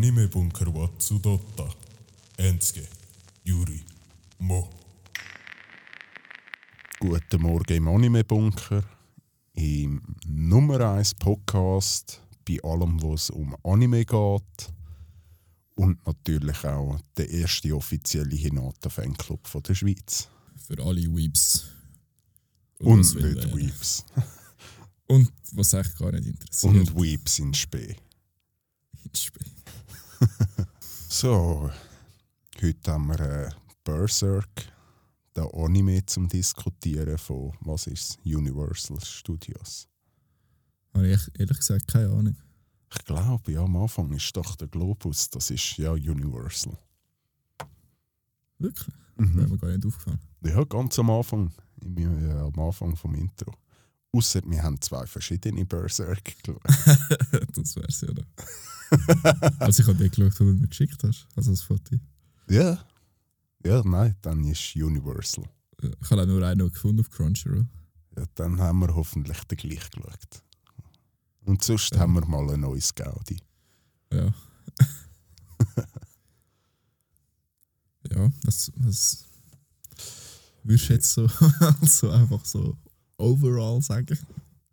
Anime-Bunker wa Tsudotta. Enske, Yuri, Mo. Guten Morgen im Anime-Bunker, im Nummer 1 Podcast, bei allem, was um Anime geht. Und natürlich auch der erste offizielle Hinata-Fanclub von der Schweiz. Für alle Weeps. Und was will nicht. Weeps. Und was echt gar nicht interessiert. Und Weeps in Spee. So, heute haben wir äh, Berserk, der Anime zum Diskutieren von, was ist Universal Studios. Habe ich ehrlich gesagt keine Ahnung. Ich glaube, ja, am Anfang ist doch der Globus, das ist ja Universal. Wirklich? Wäre Mhm. mir gar nicht aufgefallen. Ja, ganz am Anfang, im, äh, am Anfang vom Intro. Außer wir haben zwei verschiedene Berserk geschaut. das wär's ja. Also ich habe dir geschaut, wo du mir geschickt hast. Also das Foto. Ja. Ja, nein, dann ist Universal. Ich habe auch nur einen gefunden auf Crunchyroll. Ja, dann haben wir hoffentlich den gleich geschaut. Und sonst Ja. haben wir mal ein neues Gaudi. Ja. ja, was, was würdest du jetzt so, so einfach so overall sagen?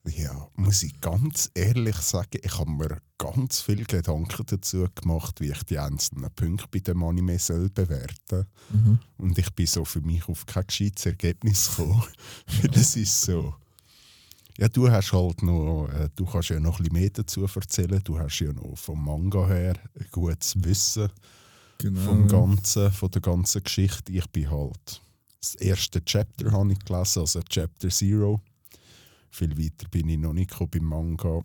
Ja, muss ich ganz ehrlich sagen, ich habe mir ganz viel Gedanken dazu gemacht, wie ich die einzelnen Punkte bei dem Anime soll bewerten Mhm. Und ich bin so für mich auf kein gescheites Ergebnis gekommen. Es ist so. Ja, du hast halt noch, äh, du kannst ja noch ein bisschen mehr dazu erzählen. Du hast ja noch vom Manga her ein gutes Wissen Genau. vom Ganzen, von der ganzen Geschichte. Ich bin halt. Das erste Chapter habe ich gelesen, also Chapter Zero. Viel weiter bin ich noch nicht beim Manga.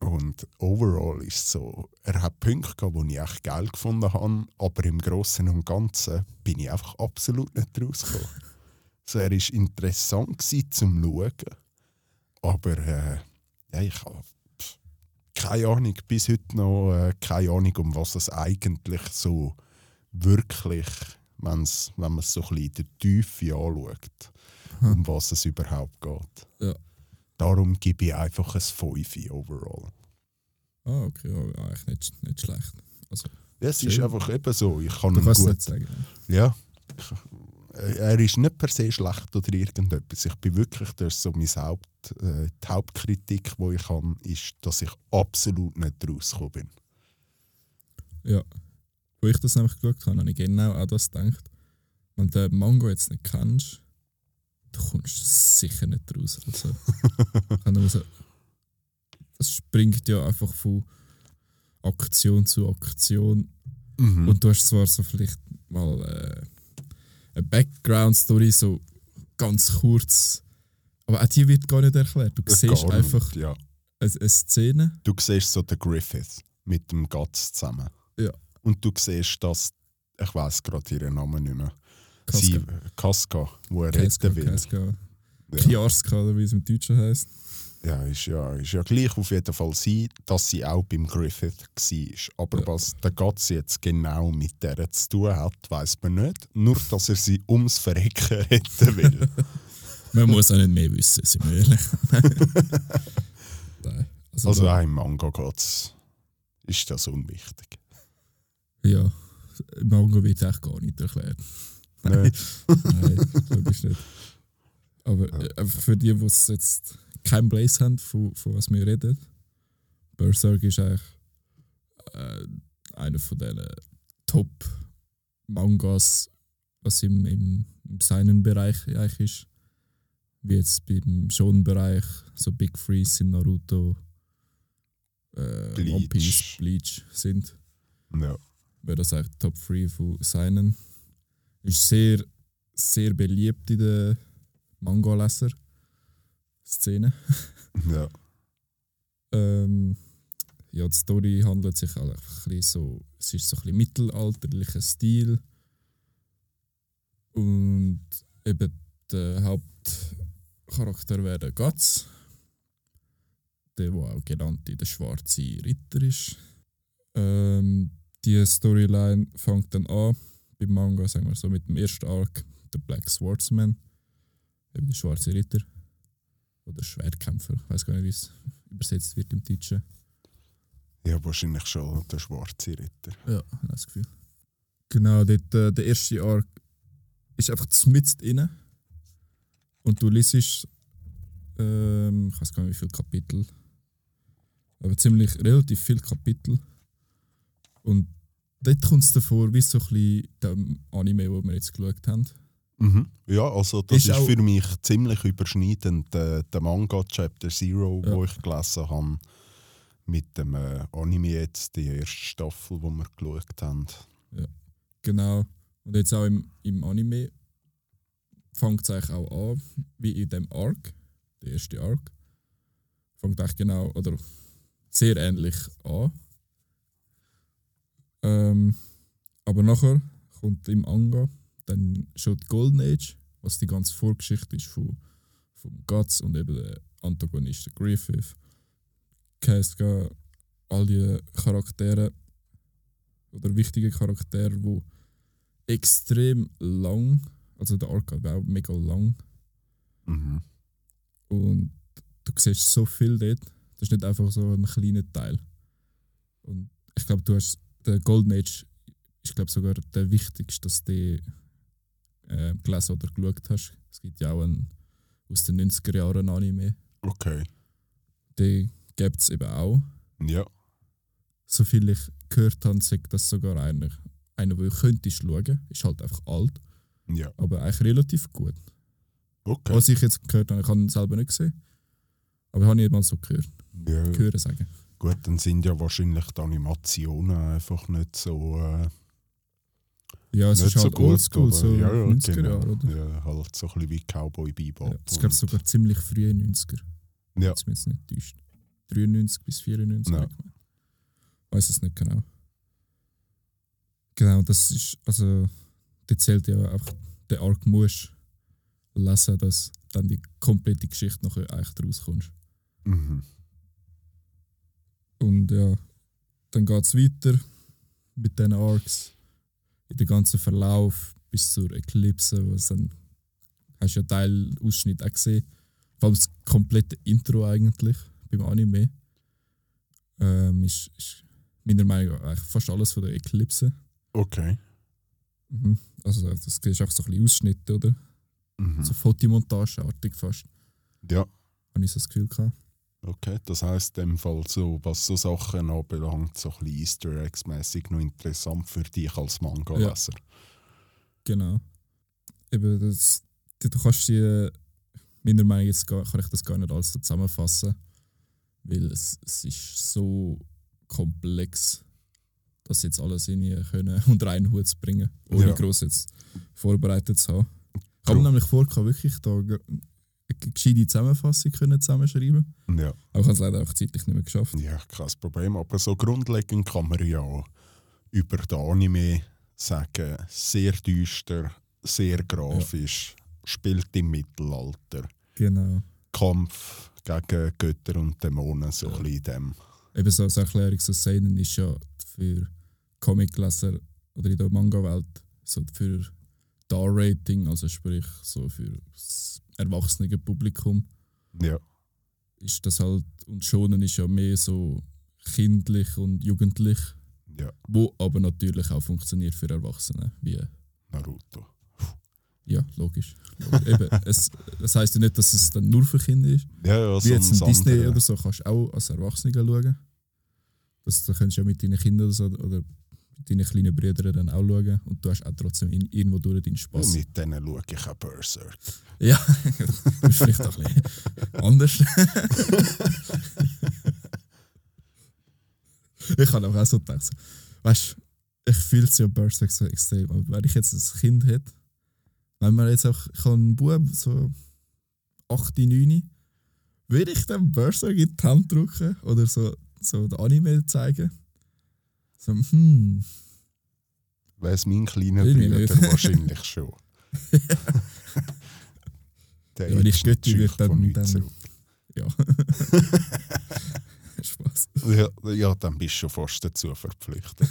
Und overall ist es so, er hat Punkte gehabt, die ich echt geil gefunden habe, aber im Großen und Ganzen bin ich einfach absolut nicht rausgekommen. so, er war interessant gewesen zum Schauen, aber äh, ja, ich habe keine Ahnung, bis heute noch äh, keine Ahnung, um was es eigentlich so wirklich, wenn's, wenn man es so ein bisschen in der Tiefe anschaut, Hm. um was es überhaupt geht. Ja. Darum gebe ich einfach ein 5 overall. Ah, okay, ja, eigentlich nicht, nicht schlecht. Also, Ja, es ist Schön. einfach eben so. Ich kann du kannst es gut. nicht sagen. Ja. Ich, äh, er ist nicht per se schlecht oder irgendetwas. Ich bin wirklich, das ist so mein Haupt, äh, die Hauptkritik, die ich habe, ist, dass ich absolut nicht rausgekommen bin. Ja. Wo ich das nämlich geschaut habe, habe ich genau an das gedacht. Wenn du den Mango jetzt nicht kennst, du kommst sicher nicht raus. Also, ich habe nur so, das springt ja einfach von Aktion zu Aktion. Mhm. Und du hast zwar so vielleicht mal äh, eine Background-Story, so ganz kurz, aber auch die wird gar nicht erklärt. Du Gar siehst nicht, einfach Ja. eine, eine Szene. Du siehst so den Griffith mit dem Guts zusammen. Ja. Und du siehst, dass, ich weiß gerade ihren Namen nicht mehr, Casca. sie, Casca, wo er Casca, retten will. Casca. Ja. Piarska, oder wie es im Deutschen heisst. Ja, ist ja, ist ja gleich auf jeden Fall sie, dass sie auch beim Griffith war. Aber Ja. was der Guts jetzt genau mit der zu tun hat, weiß man nicht. Nur, dass er sie ums Verrecken retten will. Man muss auch nicht mehr wissen, sind wir ehrlich. Nein. Also, also auch im Manga geht's, ist das unwichtig. Ja, im Manga wird echt gar nicht erklärt. Nein. Nein, logisch nicht. Aber äh, einfach für die, die es jetzt kein Blaze haben, von, von was wir reden, Berserk ist eigentlich äh, einer von diesen Top-Mangas, was im, im, im Seinen-Bereich eigentlich ist. Wie jetzt beim Shonen-Bereich, so Big Freeze in Naruto, äh, Bleach. One Piece, Bleach sind Ja. Wäre das eigentlich Top 3 von seinen. Ist sehr, sehr beliebt in der Manga-Leser-Szene. ja. Ähm, ja, die Story handelt sich halt einfach ein bisschen so, es ist so ein bisschen mittelalterlicher Stil. Und eben der Hauptcharakter wäre der Guts. Der, der auch genannt der schwarze Ritter ist. Ähm, die Storyline fängt dann an, beim Manga, sagen wir so, mit dem ersten Arc, der Black Swordsman. Eben der schwarze Ritter. Oder Schwertkämpfer, ich weiß gar nicht, wie es übersetzt wird im Deutschen. Ja, wahrscheinlich schon der schwarze Ritter. Ja, das Gefühl. Genau, dort, äh, der erste Arc ist einfach mitten inne. Und du liest, ähm, ich weiß gar nicht wie viele Kapitel, aber ziemlich relativ viele Kapitel. Und dort kommt es davor, wie so ein bisschen dem Anime, den wir jetzt geschaut haben. Mhm. Ja, also das Ist ist, auch- für mich ziemlich überschneidend. Der, der Manga Chapter Zero, Ja. wo ich gelesen habe, mit dem äh, Anime jetzt, die erste Staffel, wo wir geschaut haben. Genau. Und jetzt auch im, im Anime fängt es eigentlich auch an, wie in dem Arc, der erste Arc. Fängt eigentlich genau, oder sehr ähnlich an. Ähm, aber nachher kommt im Manga dann schon die Golden Age, was die ganze Vorgeschichte ist von, vom Guts und eben der Antagonist der Griffith. Casca, all die Charaktere oder wichtige Charaktere, die extrem lang, also der Arc war auch mega lang Mhm. und du siehst so viel dort. Das ist nicht einfach so ein kleiner Teil. Und ich glaube, du hast der Golden Age ist glaube sogar der wichtigste, dass du äh, gelesen oder geschaut hast. Es gibt ja auch einen aus den 90er Jahren Anime. Okay. Den gibt es eben auch. Ja. Soviel ich gehört habe, sagt das sogar einer, einer, den du könntest schauen. Ist halt einfach alt, Ja. aber eigentlich relativ gut. Okay. Was ich jetzt gehört habe, ich habe ihn selber nicht gesehen. Aber ich habe nicht mal so gehört, Ja. gehört sagen. Gut, dann sind ja wahrscheinlich die Animationen einfach nicht so. Äh, Ja, es ist halt so gut, oldschool, so ja, ja, 90er genau. Jahre, oder? Ja, halt so ein bisschen wie Cowboy Bebop. Ja, das und- sogar ziemlich frühe 90er. Ja. Jetzt jetzt nicht täuscht. 93 bis 94. Ja. Ja. Weiß es nicht genau. Genau, das ist, also, der zählt ja einfach, der Arc musst lesen, dass dann die komplette Geschichte nachher echt rauskommst. Mhm. Und ja, dann geht es weiter mit den Arcs. In den ganzen Verlauf bis zur Eclipse, wo es dann hast du ja Teil Ausschnitt auch gesehen. Vor allem das komplette Intro eigentlich beim Anime. Ähm, ist, ist meiner Meinung nach eigentlich fast alles von der Eclipse. Okay. Mhm. Also das ist auch so ein bisschen Ausschnitte, oder? Mhm. So Fotomontageartig fast, Ja. habe ich so das Gefühl gehabt. Okay, das heisst in dem Fall so, was so Sachen anbelangt, so ein bisschen Easter Eggs mäßig noch interessant für dich als Manga-Leser. Genau. Eben, das, du kannst die, meiner Meinung nach gar, kann ich das gar nicht alles so zusammenfassen, weil es, es ist so komplex, das jetzt alles in können unter einen Hut zu bringen, ohne Ja. groß jetzt vorbereitet zu haben. Ich habe nämlich vor, wirklich da eine gescheite Zusammenfassung können zusammenschreiben Ja. aber ich habe es leider einfach zeitlich nicht mehr geschafft. ja, kein Problem. Aber so grundlegend kann man ja über den Anime sagen, sehr düster, sehr grafisch, spielt im Mittelalter. Genau. Kampf gegen Götter und Dämonen, so ein bisschen in dem. eben so als Erklärung, so Seinen ist ja für Comicleser oder in der Manga-Welt so für Star-Rating, also sprich so für das erwachsene Publikum, Ja. ist das halt, und Shonen ist ja mehr so kindlich und jugendlich, Ja, wo aber natürlich auch funktioniert für Erwachsene, wie Naruto. ja, logisch. logisch. Eben, es, das heisst ja nicht, dass es dann nur für Kinder ist. Ja, ja, Wie jetzt ein Disney andere. oder so kannst du auch als Erwachsene schauen. Das, da kannst du ja mit deinen Kindern oder, so, oder mit deinen kleinen Brüdern dann auch schauen und du hast auch trotzdem in, irgendwo durch deinen Ja, Spaß. mit denen schaue ich auch Berserk. Ja, das ist vielleicht auch ein bisschen anders. ich habe auch so gedacht, so, weißt du, ich fühle es ja Berserk so extrem, aber wenn ich jetzt ein Kind hätte, wenn man jetzt auch, ich einen Bub, so 8, 9, würde ich dem Berserk in die Hand drücken oder so, so den Anime zeigen? So, hm, es mein kleiner Bruder wahrscheinlich schon. Der Ja, natürlich würde, von dann- dann- ja. Spaß. Ja, ja, dann bist du schon fast dazu verpflichtet.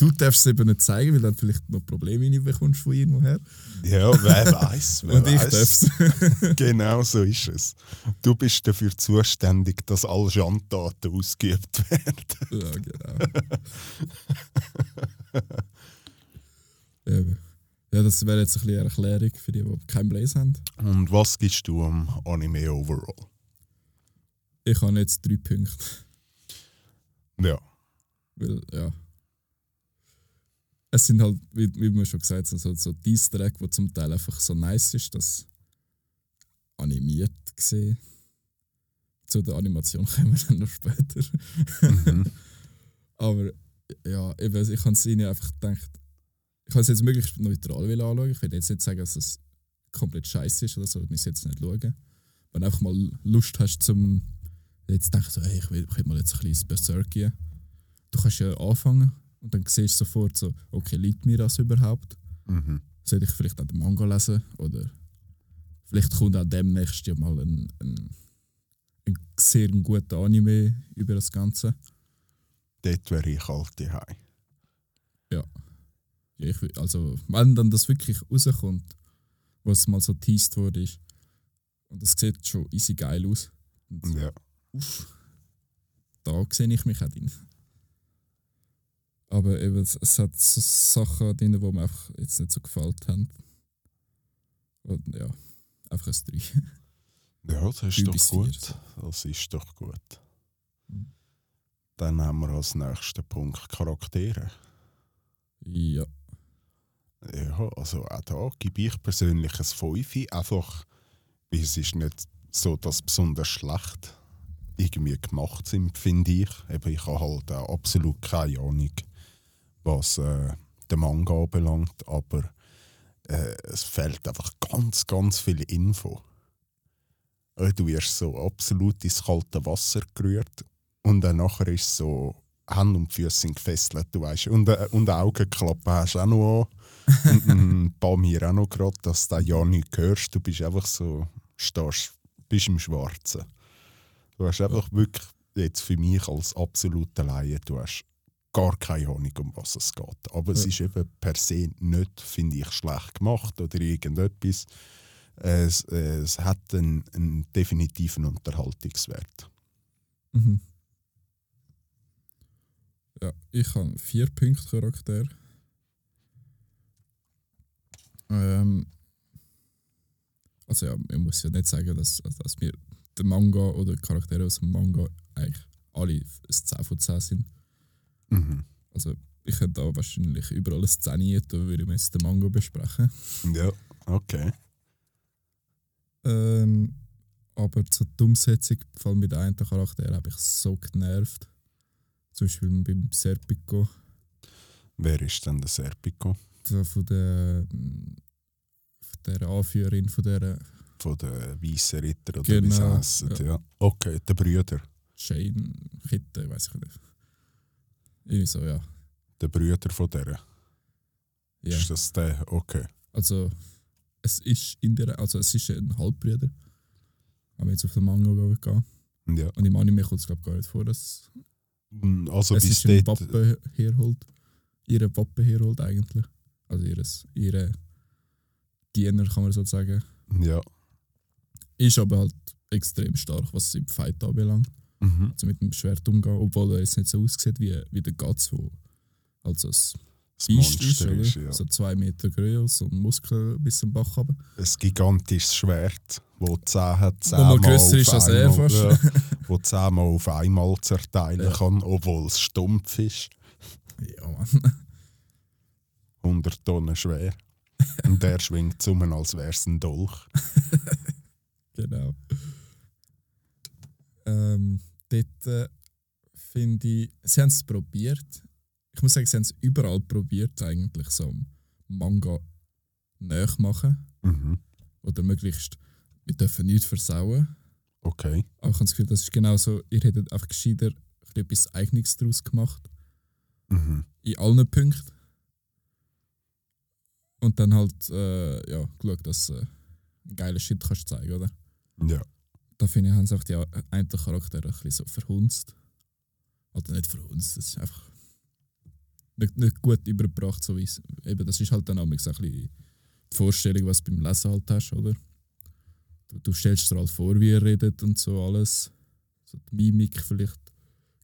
Du darfst es eben nicht zeigen, weil dann vielleicht noch Probleme reinbekommst von irgendwoher. Ja, wer weiß, wer Und ich weiß. darf es. Genau so ist es. Du bist dafür zuständig, dass alle Schandtaten ausgeübt werden. ja, genau. Eben. Ja, das wäre jetzt ein bisschen eine Erklärung für die, die keinen Blaze haben. Und was gibst du am Anime overall? Ich habe jetzt drei Punkte. Ja. Weil, ja. Es sind halt, wie, wie wir schon gesagt haben, so, so die Easter Egg, die zum Teil einfach so nice ist, das animiert gesehen. Zu der Animation kommen wir dann noch später. Mhm. Aber ja, eben, ich habe es ihnen einfach gedacht, ich habe es jetzt möglichst neutral anschauen. Ich will jetzt nicht sagen, dass es komplett scheiße ist oder so, ich jetzt nicht schauen. Wenn du einfach mal Lust hast, zum jetzt denkst so, hey, ich will, ich will mal jetzt ein bisschen Berserk gehen. Du kannst ja anfangen und dann siehst du sofort so, okay, liegt mir das überhaupt? Mhm. Sollte ich vielleicht auch den Manga lesen? Oder vielleicht kommt auch demnächst ja mal ein, ein, ein sehr guter Anime über das Ganze. Dort wäre ich halt daheim. Ja, ich, will- also, wenn dann das wirklich rauskommt, was mal so teased wurde, ist, und das sieht schon easy geil aus, und Ja. uff, da sehe ich mich auch drin. Aber eben, es, es hat so Sachen drin, die mir einfach jetzt nicht so gefallen haben. Und ja, einfach ein 3. Ja, das ist doch gut. Das ist doch gut. Mhm. Dann haben wir als nächsten Punkt Charaktere. ja, Ja, also auch da gebe ich persönlich ein 5. Einfach, weil es ist nicht so, dass besonders schlecht irgendwie gemacht sind, finde ich. Eben, ich habe halt auch absolut keine Ahnung, was äh, den Manga anbelangt, aber äh, es fehlt einfach ganz, ganz viel Info. Äh, Du wirst so absolut ins kalte Wasser gerührt und dann nachher ist so Hände und Füße sind gefesselt, du weißt. Und, äh, und Augenklappen hast du auch noch an. und ein paar mir auch noch gerade, dass du ja nicht hörst. Du bist einfach so, stehst, bist im Schwarzen. Du hast einfach wirklich, jetzt für mich als absoluter Laie, du hast gar keine Ahnung, um was es geht. Aber es Ja. ist eben per se nicht, finde ich, schlecht gemacht oder irgendetwas. Es, es hat einen, einen definitiven Unterhaltungswert. Mhm. Ja, ich habe vier Punkte Charakter. Ähm, also ja, ich muss ja nicht sagen, dass, dass mir der Manga oder die Charaktere aus dem Manga eigentlich alle ein 10 von 10 sind. Mhm. Also ich hätte da wahrscheinlich überall eine Szene, da würde ich mir jetzt den Manga besprechen. Ja, okay. Ähm, aber zur Umsetzung, vor allem mit einem Charakter, habe ich so genervt. Zum Beispiel beim Serpico. Wer ist denn der Serpico? da von der, von der Anführerin von der Von den Weißen Ritter oder Genau, wie ja. ja. Okay, der Brüder. Shane Kette, weiß ich nicht. Irgendwie so, ja. Der Brüder von der. ja. Ist das der? Okay. Also es ist in der, also es ist ein Halbbruder. Wenn wir jetzt auf den Manga gehen. Ja. Und im Anime kommt es glaube gar nicht vor, dass Also es bis ist ein dort. Wappen herholt. Ihre Wappen herholt eigentlich. Also ihres, ihre Diener kann man so sagen. Ja. Ist aber halt extrem stark, was im Fight anbelangt. Mhm. also mit dem Schwert umgehen, obwohl er jetzt nicht so aussieht wie, wie der Guts, wo also das Das Biest ist, oder? ist, ja. So zwei Meter groß, so ein Muskel bis zum Bach runter. Ein gigantisches Schwert, wo 10 hat, Wo mal zehnmal grösser auf ist als er einmal- fast. Ja, wo zehnmal auf einmal zerteilen Ja. kann, obwohl es stumpf ist. Ja, Mann. 100 Tonnen schwer. Und der schwingt um, als wäre es ein Dolch. genau. Ähm, dort äh, finde ich, sie haben es probiert. Ich muss sagen, sie haben es überall probiert, eigentlich so Manga nachmachen. Mhm. Oder möglichst, wir dürfen nichts versauen. Okay. Aber ich habe das Gefühl, das ist genau so, ihr hättet einfach gescheiter etwas Eigenes daraus gemacht. Mhm. In allen Punkten. Und dann halt, äh, ja, geschaut, dass du äh, einen geilen Shit kannst zeigen, oder? Ja. Da finde ich, haben sie auch die einen Charakter ein bisschen so verhunzt. Oder nicht verhunzt, das ist einfach nicht, nicht gut übergebracht, so wie es, eben, das ist halt dann auch ein bisschen die Vorstellung, was du beim Lesen halt hast, oder? Du, du stellst dir halt vor, wie er redet und so alles. So die Mimik vielleicht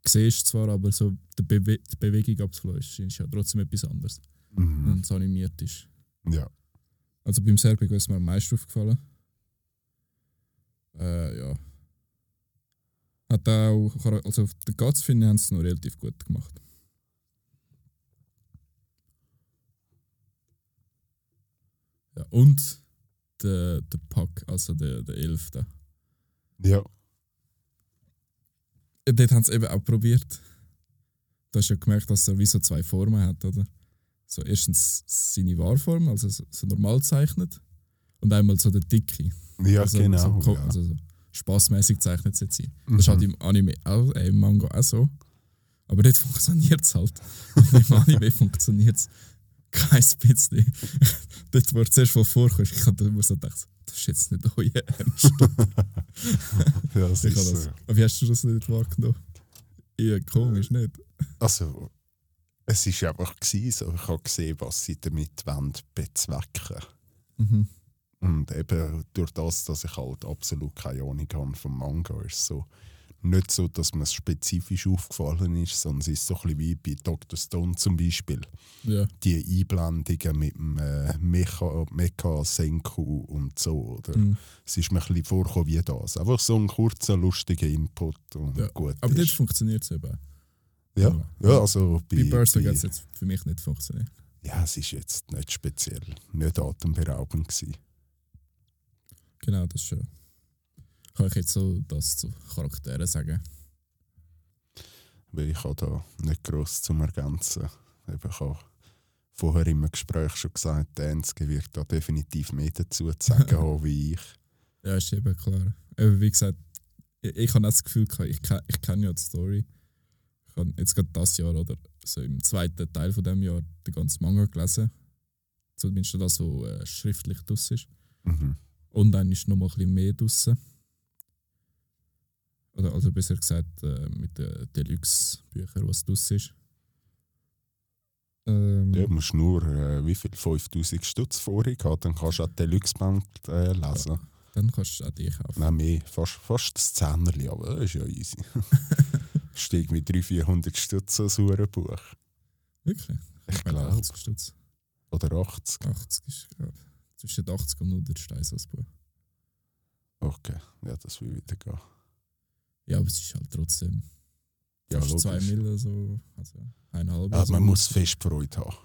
siehst du zwar, aber so die, Bewe die Bewegung abzulösen ist ja trotzdem etwas anderes, Mhm. wenn es animiert ist. Ja. Also beim Serbico ist mir am meisten aufgefallen. Äh, ja. Hat auch, also auf der Guts finde haben sie es noch relativ gut gemacht. Ja, und der, der Pack, also der, der Elfte. Ja. Ja, Dort haben sie eben auch probiert. Du hast ja gemerkt, dass er wie so zwei Formen hat, oder? So erstens seine Wahrform, also so, normal gezeichnet, und einmal so der Dicke. Ja, also, genau. So, ja. also so spaßmäßig zeichnet es jetzt sein. Das ist halt Mhm. im Anime auch, äh, im Manga auch so. Aber dort funktioniert es halt. Und im Anime funktioniert es kein bisschen. dort, wo du zuerst mal vorkommst, ich habe mir so gedacht, das ist jetzt nicht euer Ernst. ja, das Ich ist das, so. Aber wie hast du das nicht wahrgenommen? Ja, komisch, nicht? Also, es war einfach gewesen, so. ich habe gesehen, was sie damit wollen bezwecken Mhm. Und eben durch das, dass ich halt absolut keine Ahnung habe vom Manga, ist so nicht so, dass mir es spezifisch aufgefallen ist, sondern es ist so ein bisschen wie bei Dr. Stone zum Beispiel. Ja, Die Einblendungen mit dem äh, Mecha, Mecha Senku und so. Oder? mhm. Es ist mir ein bisschen vorgekommen wie das. Einfach so ein kurzer, lustiger Input und Ja, gut aber dort ist. funktioniert es eben. Ja, ja, also Bei Berserk hat es jetzt für mich nicht funktioniert. Ja, es ist jetzt nicht speziell, nicht atemberaubend gewesen. Genau, das schon. Kann ich jetzt so das zu Charakteren sagen? Weil ich habe da nicht gross zum Ergänzen. Eben, ich habe vorher im Gespräch schon gesagt, der Enzke wird da definitiv mehr dazu zu sagen haben wie ich. Ja, ist eben klar. Eben, wie gesagt, ich, ich habe auch das Gefühl, ich, ich kenne ja die Story. Ich habe jetzt gerade das Jahr oder so im zweiten Teil von dem Jahr den ganzen Manga gelesen. Zumindest das, was äh, schriftlich draus ist. Mhm. Und dann ist noch mal ein bisschen mehr draussen. Oder also besser gesagt äh, mit den Deluxe-Büchern, was draus ist. Ähm, Du musst nur, äh, wie viel, 5000 Stutz vorig haben, dann kannst du auch die Deluxe-Band äh, lesen. Dann kannst du auch die kaufen. Nein, mehr, fast, fast das Zehnerli, aber das ist ja easy. Steigt mit 300, 400 Stutz so ein Buch. Wirklich? Ich meine, glaube. 80 Stutz. Oder 80. 80 ist ja, zwischen 80 und 100 Steine so ein Buch. Okay, ja, das will wieder gehen. Ja, aber es ist halt trotzdem Ja, fast 2 logisch. Mille, so, also eineinhalb. Ja, also. man muss fest Freude haben.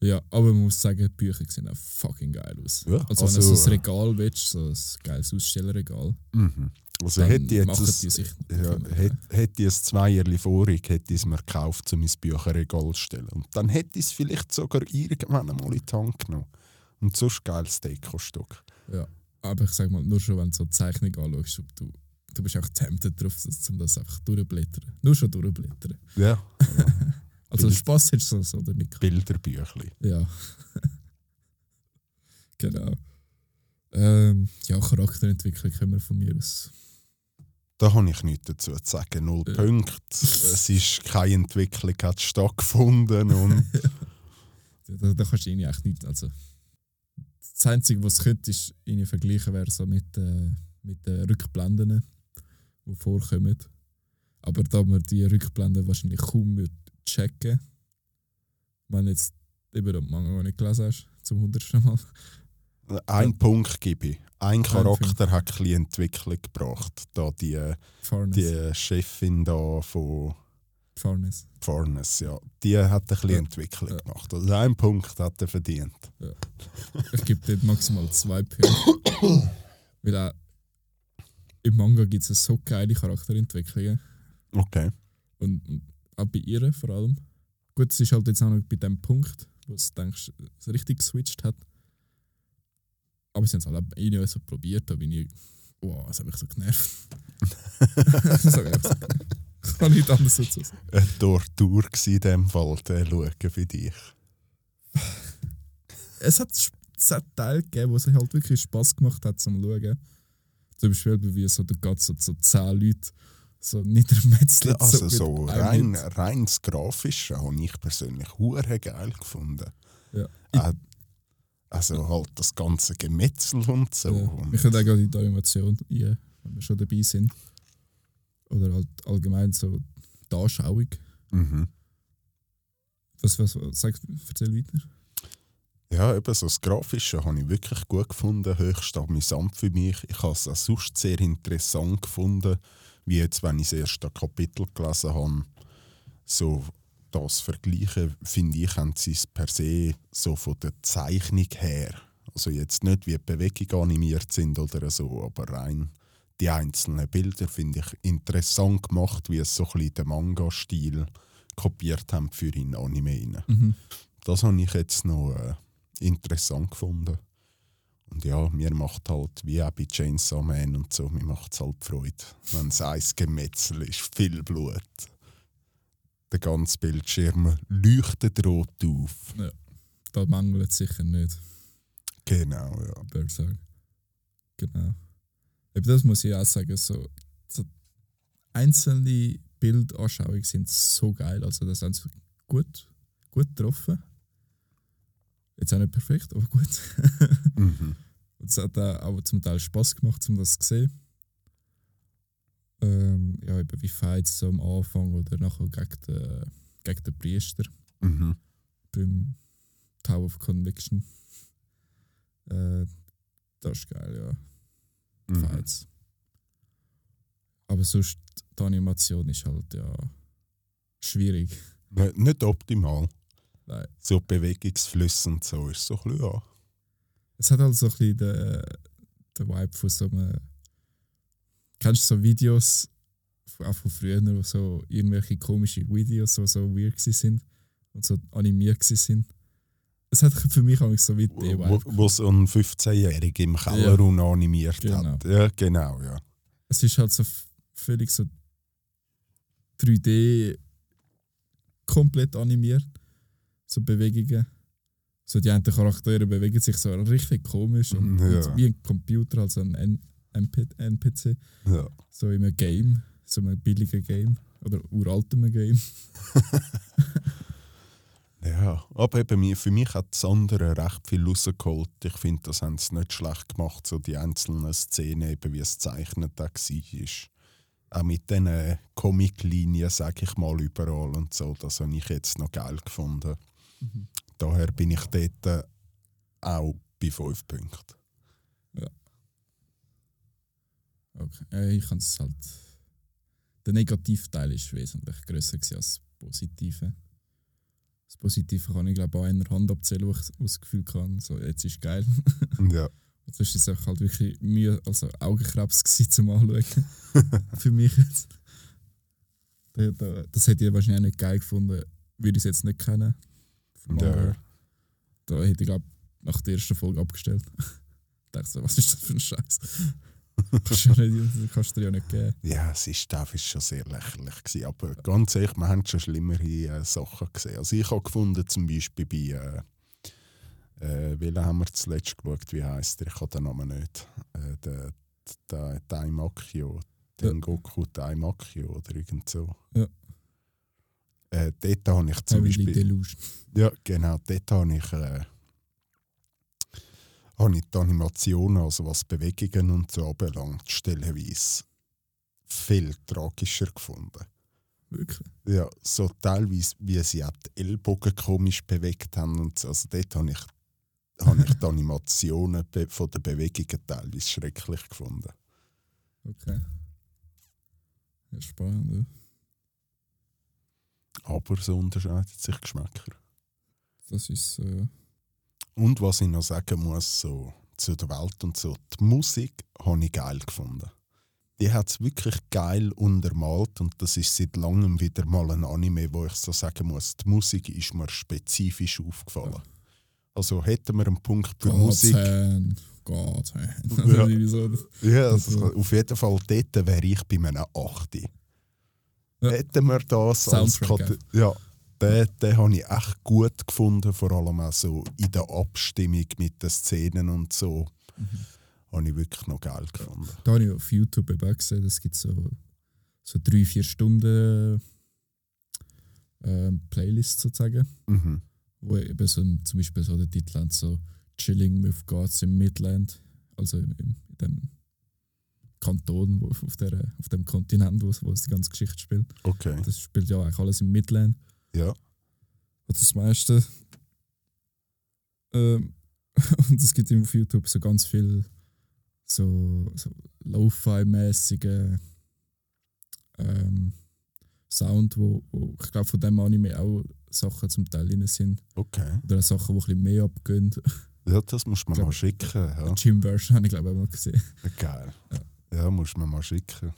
Ja, aber man muss sagen, die Bücher sehen auch fucking geil aus. Ja, also, wenn also, du so ein äh, Regal willst, so ein geiles Ausstellerregal, Mhm. Also dann hätte ich jetzt ein, die sich ja, hätte, hätte ich ein Zweierli vorig, hätte ich es mir gekauft, um ins Bücherregal zu stellen. Und dann hätte ich es vielleicht sogar irgendwann einmal in die Hand genommen. Und sonst geiles Dekostück. Ja, aber ich sag mal, nur schon wenn du so die Zeichnung anschaust, du, du bist auch tempted drauf, um das einfach durchblättern. Nur schon durchblättern. Ja, Also Bild- Spaß hättest du so oder nicht? Bilderbüchli. Ja. genau. Ähm, ja, Charakterentwicklung können wir von mir aus. Da habe ich nichts dazu zu sagen. Null Ja. Punkte. Es ist keine Entwicklung hat stattgefunden. Und Da, da kannst du echt nicht. Also, das Einzige, was könnte, ist irgendwie vergleichen wäre so mit, äh, mit den Rückblenden, die vorkommen. Aber da man die Rückblenden wahrscheinlich kaum wird checken, wenn jetzt eben den Manga nicht gelesen hast, zum hundertsten Mal. ein Punkt gebe ich. Ein. Charakter hat ein bisschen Entwicklung gebracht. Da die, Fairness. die Chefin da von Fairness. Farnes, ja, die hat ein bisschen Ja. Entwicklung Ja. gemacht. Also einen Punkt hat er verdient. Ich gebe dort maximal zwei Punkte. Weil auch im Manga gibt es so geile Charakterentwicklungen. Okay. Und, und auch bei ihr vor allem. Gut, es ist halt jetzt auch noch bei dem Punkt, wo du denkst, es richtig geswitcht hat. Aber sie haben es halt auch irgendwie so probiert, da bin ich. Wow, das hat mich so genervt. so genervt. Kann nicht anders dazu sagen. Eine Tortur war in dem Fall, der schauen für dich. Es hat, es hat Teile gegeben, wo es halt wirklich Spass gemacht hat zum Schauen. Zum Beispiel, wie so, da geht so, so zehn Leute So niedermetzelt. Also so einem rein, rein das Grafische habe ich persönlich hure geil gefunden. Ja. Äh, also halt das ganze Gemetzel und so. Ja, Und können auch gerade in die Animation rein, wenn wir schon dabei sind. Oder halt allgemein so die Anschauung. mhm. Was, was, was sag, erzähl weiter. Ja, eben so das Grafische habe ich wirklich gut gefunden, höchst amüsant für mich. Ich habe es auch sonst sehr interessant gefunden, wie jetzt, wenn ich das erste Kapitel gelesen habe. So das Vergleichen, finde ich, haben sie es per se so von der Zeichnung her. Also jetzt nicht, wie die Bewegungen animiert sind oder so, aber rein die einzelnen Bilder finde ich interessant gemacht, wie es so ein bisschen den Manga-Stil kopiert haben für in Anime. rein. Mhm. Das habe ich jetzt noch äh, interessant gefunden. Und ja, mir macht halt, wie auch bei Chainsaw Man und so, mir macht es halt Freude, wenn es ein Gemetzel ist, viel Blut. Der ganze Bildschirm leuchtet rot auf. Da mangelt es sicher nicht, Genau, ja. würde ich sagen. Genau. Eben das muss ich auch sagen. So, so einzelne Bildanschauungen sind so geil. Also das haben sie gut, gut getroffen. Jetzt auch nicht perfekt, aber gut. Mhm. Und es hat auch, auch zum Teil Spaß gemacht, um das zu sehen. Ähm, ja, eben wie Fights so am Anfang oder nachher gegen den, gegen den Priester Mhm. beim Tower of Conviction. Äh, das ist geil, ja. Mhm. Fights. Aber sonst, die Animation ist halt ja schwierig. Nicht, nicht optimal. Nein. So Bewegungsflüsse und so ist so ein bisschen, ja. Es hat halt so ein bisschen den, den Vibe von so einem. Kennst du so Videos, auch von früher, wo so irgendwelche komische Videos, die so weird sind und so animiert sind? Es hat für mich auch so wie den Wo, wo so ein 15-Jähriger im Keller Ja. animiert Genau. hat. Ja, genau, ja. Es ist halt so völlig so 3D komplett animiert. So Bewegungen. So die einen Charaktere bewegen sich so richtig komisch und, Ja. und wie ein Computer, also ein N NP NPC. ja. So in einem Game, so einem billigen Game oder uraltem Game. Ja, aber eben mir- für mich hat das andere recht viel rausgeholt. Ich finde, das haben sie nicht schlecht gemacht, so die einzelnen Szenen, eben wie es gezeichnet da war. Auch mit diesen Comic-Linien, sage ich mal, überall und so, das habe ich jetzt noch geil gefunden. Daher bin ich dort äh, auch bei 5 Punkten. Okay. Äh, ich kann es halt. Der Negativteil ist wesentlich grösser als das Positive. Das Positive kann ich glaube an einer Hand abzählen, wo ich das Gefühl kann, so jetzt ist geil. Ja. Sonst ist es halt wirklich Mühe, also Augenkrebs gewesen, zum Anschauen. Für mich jetzt. Da- Das hätte ich wahrscheinlich auch nicht geil gefunden, würde ich es jetzt nicht kennen. Vom Ja. Da hätte ich glaube nach der ersten Folge abgestellt. Ich dachte so, was ist das für ein Scheiß? Kannst du dir ja nicht geben. Ja, es ist teilweise schon sehr lächerlich. Gewesen. Aber ganz ehrlich, wir haben schon schlimmere äh, Sachen gesehen. Also ich habe gefunden, zum Beispiel bei, äh, äh, welchen haben wir zuletzt geschaut, wie heisst der? Ich habe den Namen nicht. Äh, der, der Daimakyo, Ja. Tengoku Daimakyo oder irgend so. Ja. Äh, dort habe ich zum Heavenly Beispiel... Delusion. Ja, genau. Dort habe ich, äh, habe ich die Animationen, also was Bewegungen und so anbelangt, stellenweise viel tragischer gefunden. Wirklich. Ja, so teilweise, wie sie auch die Ellbogen komisch bewegt haben und so. Also dort habe ich, habe ich die Animationen von den Bewegungen teilweise schrecklich gefunden. Okay. Ja, spannend, ja. Aber so unterscheidet sich Geschmäcker. Das ist äh, Und was ich noch sagen muss, so zu der Welt und so, die Musik habe ich geil gefunden. Die hat es wirklich geil untermalt und das ist seit langem wieder mal ein Anime, wo ich so sagen muss, die Musik ist mir spezifisch aufgefallen. Also hätten wir einen Punkt für Musik. Godshand. Ja. Also irgendwie so. Ja, Das also auf jeden Fall dort wäre ich bei einem 8. Ja. Hätten wir das als Soundtrack, Kate- Ja, den, den habe ich echt gut gefunden, vor allem auch so in der Abstimmung mit den Szenen und so. Mhm. Habe ich wirklich noch geil gefunden. Da habe ich auf YouTube eben gesehen, es gibt so so drei, vier Stunden äh, Playlist sozusagen, Mhm. wo eben so, zum Beispiel so der Titel hat, so Chilling with Gods im Midland, also im, in dem Kanton, wo, auf, der, auf dem Kontinent, wo, es- wo die ganze Geschichte spielt. Okay. Das spielt ja eigentlich alles im Midland. Ja. Oder das meiste. Ähm, und es gibt auf YouTube so ganz viel so, so Lo-Fi-mäßige ähm, Sound, wo, wo ich glaube von dem Anime auch Sachen zum Teil drin sind. Okay. Oder Sachen, die ein bisschen mehr abgehen. Ja, das muss man Glaub- mal schicken. Ja. Die Gym-Version habe ich glaube ich auch mal gesehen. Geil. Ja, muss man mal schicken.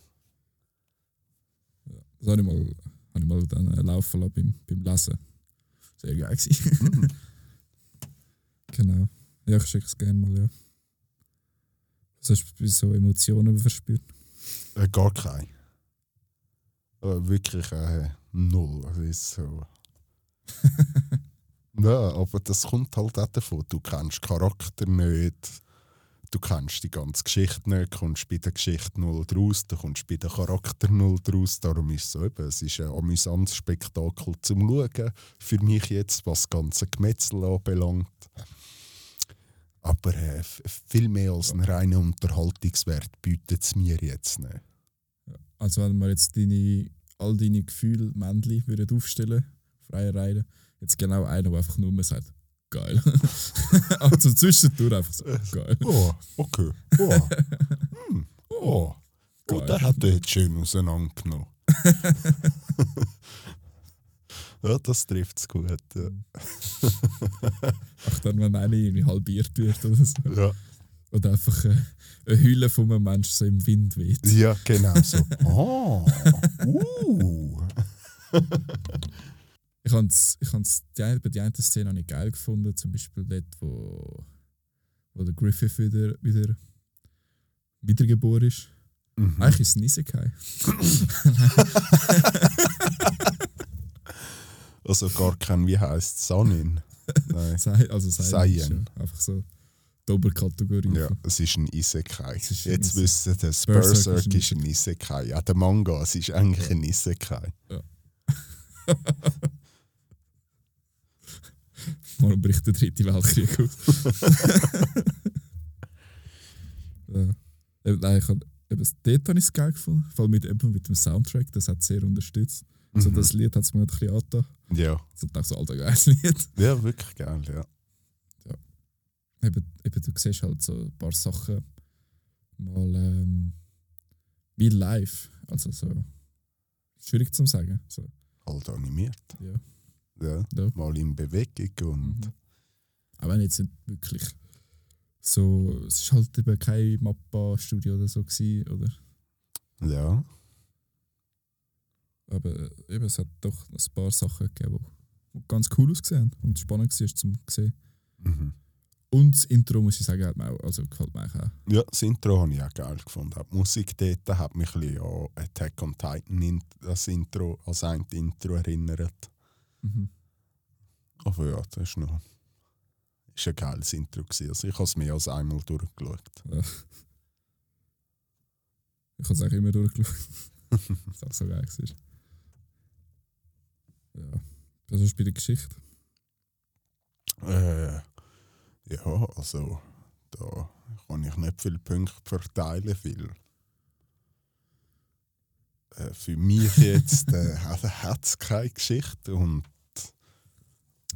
Das habe ich mal, habe ich mal dann äh, laufen lassen beim, beim Lesen. Sehr geil gewesen. Mhm. Genau. Ja, ich schicke es gerne mal, ja. Was hast du bei so Emotionen verspürt? Äh, gar kein. Äh, wirklich äh, null. Also ist so. ja, aber das kommt halt auch davon. Du kennst Charakter nicht. Du kennst die ganze Geschichte nicht, kommst bei der Geschichte null draus, du kommst bei dem Charakter null draus. Darum ist es so eben, es ist ein amüsantes Spektakel zum Schauen. Für mich jetzt, was das ganze Gemetzel anbelangt. Aber äh, viel mehr als einen reinen Unterhaltungswert bietet es mir jetzt nicht. Also wenn wir jetzt deine, all deine Gefühle männlich würden aufstellen, freie Reihe, jetzt genau einer, der einfach nur sagt, geil. also zwischendurch einfach so, geil. Oh, okay. Oh, hm. oh. oh Geil. der hat er jetzt schön auseinandergenommen. ja, das trifft es gut. Ja. Ach, dann, wenn einer irgendwie halbiert wird oder so. Ja. Oder einfach äh, eine Hülle von einem Menschen so im Wind weht. ja, genau so. Oh, uh. Ich habe ich hab's, die, eine- bei der einen Szene habe ich geil gefunden, zum Beispiel dort, wo, wo der Griffith wieder, wieder wiedergeboren ist. Mhm. Eigentlich ist es ein Isekai. Also gar kein, wie heißt es, Sanin? Nein. Also Seien. ja einfach so die Oberkategorie. Ja, es ist ein Isekai. Ist ein Jetzt wissen das Berserk ist ist ein Isekai. Ja, der Manga, es ist eigentlich ein Isekai. Morgen bricht der dritte Weltkrieg aus. ja. Nein, ich hab, eben, dort habe ich es geil gefunden. Vor allem mit, eben mit dem Soundtrack, das hat sehr unterstützt. So, Mhm. das Lied hat es mir ein bisschen angetan. Ja. So dachte so, alter, geiles Lied. ja, wirklich geil, ja. eben, eben, du siehst halt so ein paar Sachen mal ähm, wie live. Also so schwierig zu sagen. So, Halt animiert. ja. Ja. Ja. Mal in Bewegung und Mhm. Aber wenn jetzt nicht wirklich so, es ist halt eben kein Mappa-Studio oder so gewesen, oder? ja. Aber äh, eben, es hat doch ein paar Sachen gegeben, die ganz cool ausgesehen und spannend war zum sehen. Mhm. Und das Intro, muss ich sagen, hat mir auch, also gefällt mir auch. Ja, das Intro habe ich auch geil gefunden. Die Musik dort hat mich ein bisschen an Attack on Titan das Intro, als ein Intro erinnert. Mhm. Aber ja, das ist noch ist ein geiles Intro. Gewesen. Also ich habe es mehr als einmal durchgeschaut. Ich habe es eigentlich immer durchgeschaut. das auch so geil war. Ja. Das ist bei der Geschichte. Äh, ja, also da kann ich nicht viele Punkte verteilen, weil äh, für mich jetzt äh, hat es keine Geschichte und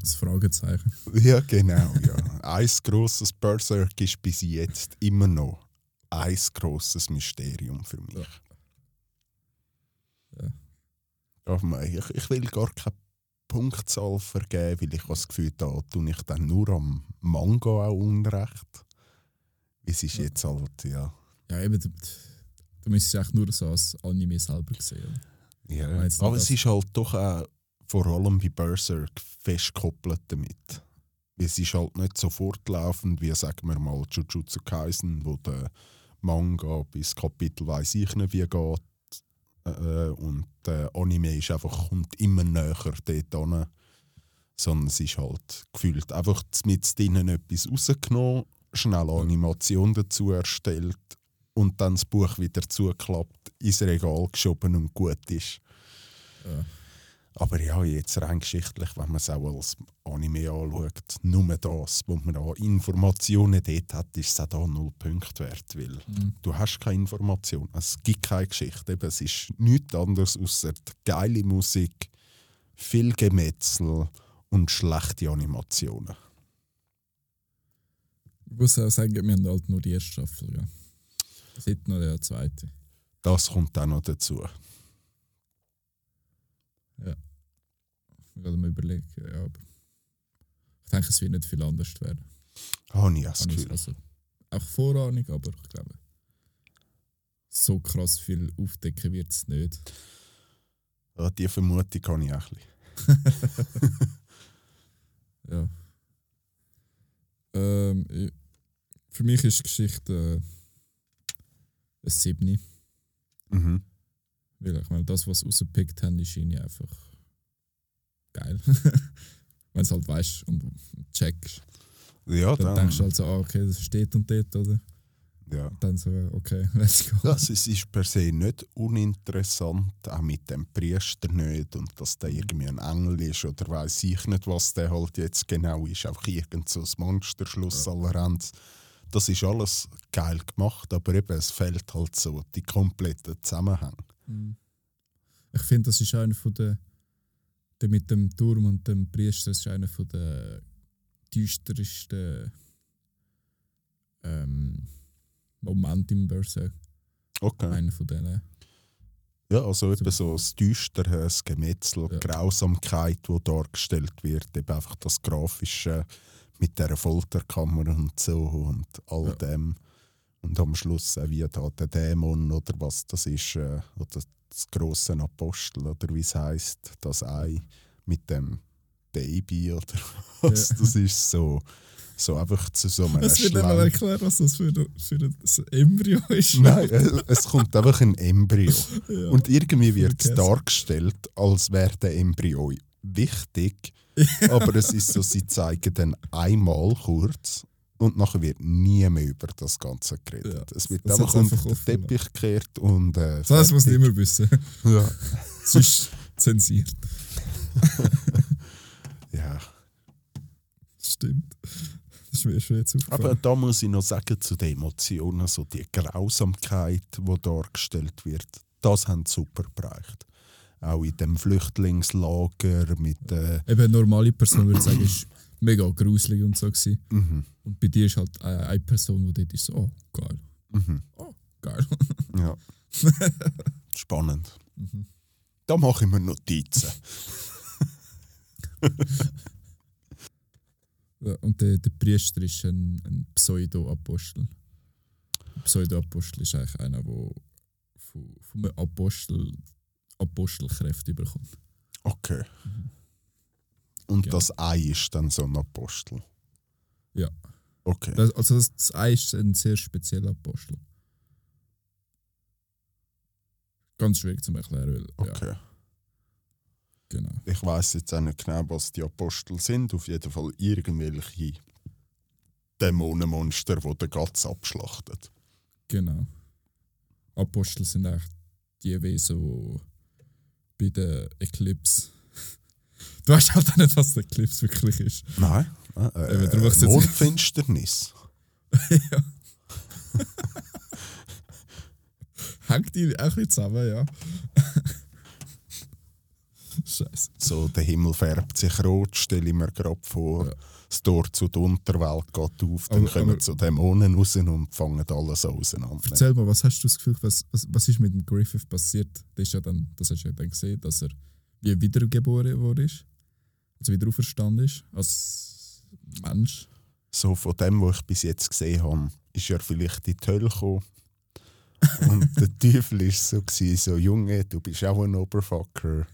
Das Fragezeichen. ja genau, ja. Ein grosses Berserk ist bis jetzt immer noch ein grosses Mysterium für mich. Ja. Aber ich, ich will gar keine Punktzahl vergeben, weil ich habe das Gefühl, da tue ich dann nur am Manga auch Unrecht. Es ist Ja. jetzt halt, ja. Ja, eben, du, müsstest es eigentlich nur so als Anime selber sehen. ja. Aber das? es ist halt doch auch vor allem bei Berserk festgekoppelt damit. Es ist halt nicht so fortlaufend wie, sagen wir mal, Jujutsu Kaisen, wo der Manga bis Kapitel weiß ich nicht wie geht. Äh, und der Anime ist einfach, kommt immer näher dort an. Sondern es ist halt gefühlt einfach mit drinnen etwas rausgenommen, schnell Animation dazu erstellt und dann das Buch wieder zugeklappt, ins Regal geschoben und gut ist. Ja. Aber ja, jetzt rein geschichtlich, wenn man es auch als Anime anschaut, nur das, wo man an Informationen dort hat, ist es auch da null Punkte wert, weil Mhm. du hast keine Information. Es gibt keine Geschichte. Eben, es ist nichts anderes außer geile Musik, viel Gemetzel und schlechte Animationen. Ich muss auch sagen, wir haben halt nur die erste Staffel. Ja. Hat noch die zweite. Das kommt auch noch dazu. Ich will mir überlegen. Ja, aber ich denke, es wird nicht viel anders werden. Habe ich auch das Gefühl. Also, auch Vorahnung, aber ich glaube, so krass viel aufdecken wird es nicht. Ja, die Vermutung habe ich auch ein bisschen. Ja. Ähm, ich, für mich ist die Geschichte äh, ein Siebni. Mhm. Weil ich meine, das, was sie rausgepickt haben, ist ihnen einfach geil. Wenn du es halt weißt und checkst. Ja, Dann dann, denkst du halt so, ah, okay, das steht und dort, oder? ja. Dann so, okay, let's go. Das es ist per se nicht uninteressant, auch mit dem Priester nicht und dass der irgendwie ein Engel ist oder weiß ich nicht, was der halt jetzt genau ist, auch irgend so ein Monsterschluss allerhand. Das ist alles geil gemacht, aber eben, es fehlt halt so die kompletten Zusammenhänge. Mhm. Ich finde, das ist einer von der, der mit dem Turm und dem Priester, das ist einer von der düstersten ähm, Momente im Berserk. Okay. Einer von denen. Ja, also eben so das Düstere, das Gemetzel, die Ja. Grausamkeit, die dargestellt wird, eben einfach das Grafische mit der Folterkammer und so und all Ja. dem. Und am Schluss auch wie da der Dämon oder was das ist, äh, oder das große Apostel oder wie es heißt, das Ei mit dem Baby oder was Ja. das ist, so, so einfach zu so einem Es wird Schleim- erklärt, was das für, ein- für ein Embryo ist. Nein, äh, es kommt einfach ein Embryo. Ja. Und irgendwie wird es dargestellt, als wäre der Embryo wichtig. aber es ist so, sie zeigen dann einmal kurz und nachher wird nie mehr über das Ganze geredet. Ja, es wird einfach unter den Teppich gekehrt und. Äh, das muss fertig. nicht mehr wissen. Ja. Es ist zensiert. ja. Stimmt. Das ist mir schon jetzt Aber aufgefallen. da muss ich noch sagen, zu den Emotionen, so die Grausamkeit, die dargestellt wird, das haben sie super bereicht. Auch in dem Flüchtlingslager mit. Äh, Eben eine normale Person würde sagen, ist mega gruselig und so gewesen. mhm, Und bei dir ist halt eine Person, die dort ist so, oh, geil. mhm. Oh, geil. Ja. Spannend. Mhm. Da mache ich mir Notizen. Ja, und der, der Priester ist ein, ein Pseudo-Apostel. Pseudo-Apostel ist eigentlich einer, der einem Apostel Apostelkräfte bekommt. Okay. Und Genau. das Ei ist dann so ein Apostel. Ja. Okay. Das, also das, das Ei ist ein sehr spezieller Apostel. Ganz schwierig zu erklären, weil ja, okay. genau. Ich weiß jetzt auch nicht genau, was die Apostel sind. Auf jeden Fall irgendwelche Dämonenmonster, die den Gatz abschlachtet. Genau. Apostel sind eigentlich die Wesen, die bei der Eclipse. Du weißt halt auch nicht, was der Eclipse wirklich ist. Nein. Äh, äh, macht's jetzt- Mondfinsternis. ja. Hängt die auch ein bisschen zusammen, ja. Scheiße. So, der Himmel färbt sich rot, stelle ich mir gerade vor. Ja. Das Tor zu der Unterwelt geht auf, dann Aber- kommen aber- so Dämonen raus und fangen alles auseinander. Erzähl mal, was hast du das Gefühl, was, was, was ist mit dem Griffith passiert? Das, ist ja dann, das hast du ja dann gesehen, dass er wie wiedergeboren wurde. Also wieder auferstanden ist als Mensch. So von dem, was ich bis jetzt gesehen habe, ist er vielleicht in die Hölle gekommen. und der Teufel war so, gewesen, so Junge, du bist auch ein Oberfucker.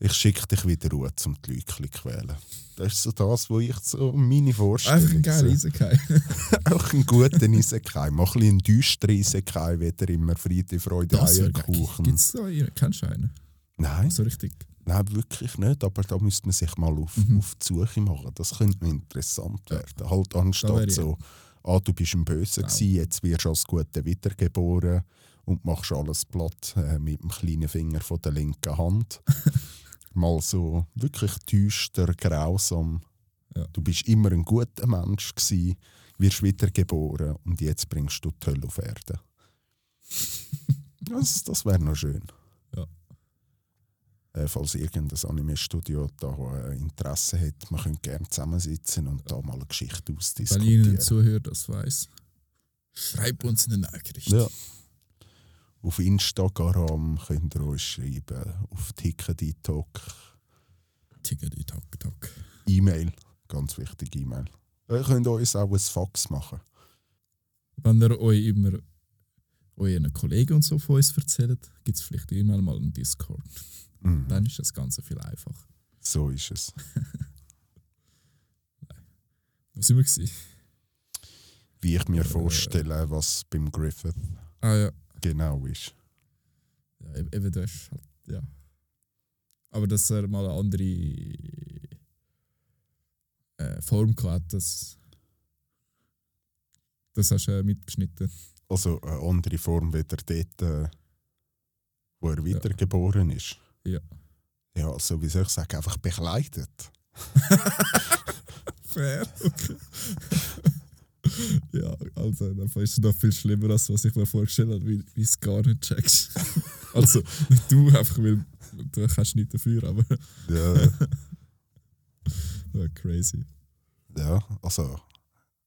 Ich schicke dich wieder raus, um die Leute zu quälen. Das ist so das, was ich so meine Vorstellung Einfach ein geiler. Isekai. Auch einen guten Isekai. Mach ein bisschen einen düsteren Isekai, wieder immer Friede, Freude, Das. Eierkuchen. Gibt es da? Kennst du einen? Nein, So richtig. nein, wirklich nicht. Aber da müsste man sich mal auf, Mhm. auf die Suche machen. Das könnte interessant Ja. werden. Halt anstatt so ah, du bist ein Böse gewesen, jetzt wirst du als Gute wiedergeboren und machst alles platt äh, mit dem kleinen Finger von der linken Hand. Mal so wirklich düster, grausam. Ja. Du bist immer ein guter Mensch gewesen, wirst wiedergeboren und jetzt bringst du die Hölle auf Erde. das das wäre noch schön. Ja. Äh, falls irgendein Anime-Studio da äh, Interesse hat, man könnte gerne zusammensitzen und da mal eine Geschichte Wenn ausdiskutieren. Ihnen zuhört, das weiß, schreibt uns eine Nachricht. Ja. Auf Instagram könnt ihr uns schreiben, auf Tack Tack. E-Mail, ganz wichtig E-Mail. Ihr könnt uns auch ein Fax machen. Wenn ihr euch immer euren Kollegen und so von uns erzählt, gibt es vielleicht irgendwann mal einen Discord. Mhm. Dann ist das Ganze viel einfacher. So ist es. Wo sind wir? Gewesen? Wie ich mir Äh. vorstelle, was beim Griffith Ah ja. Genau ist. ja eben, eben, du hast halt, ja. Aber dass er mal eine andere äh, Form gehabt hat, das, das hast du äh, mitgeschnitten. Also eine andere Form wieder dort, äh, wo er wiedergeboren ist. Ja. Ja, also wie soll ich sagen, einfach bekleidet. Fair, okay. Ja, also dann ist es noch viel schlimmer, als was ich mir vorgestellt habe, wie wie es gar nicht checkst. also nicht du, einfach weil du kannst nicht dafür, aber Ja, ja, crazy. ja, also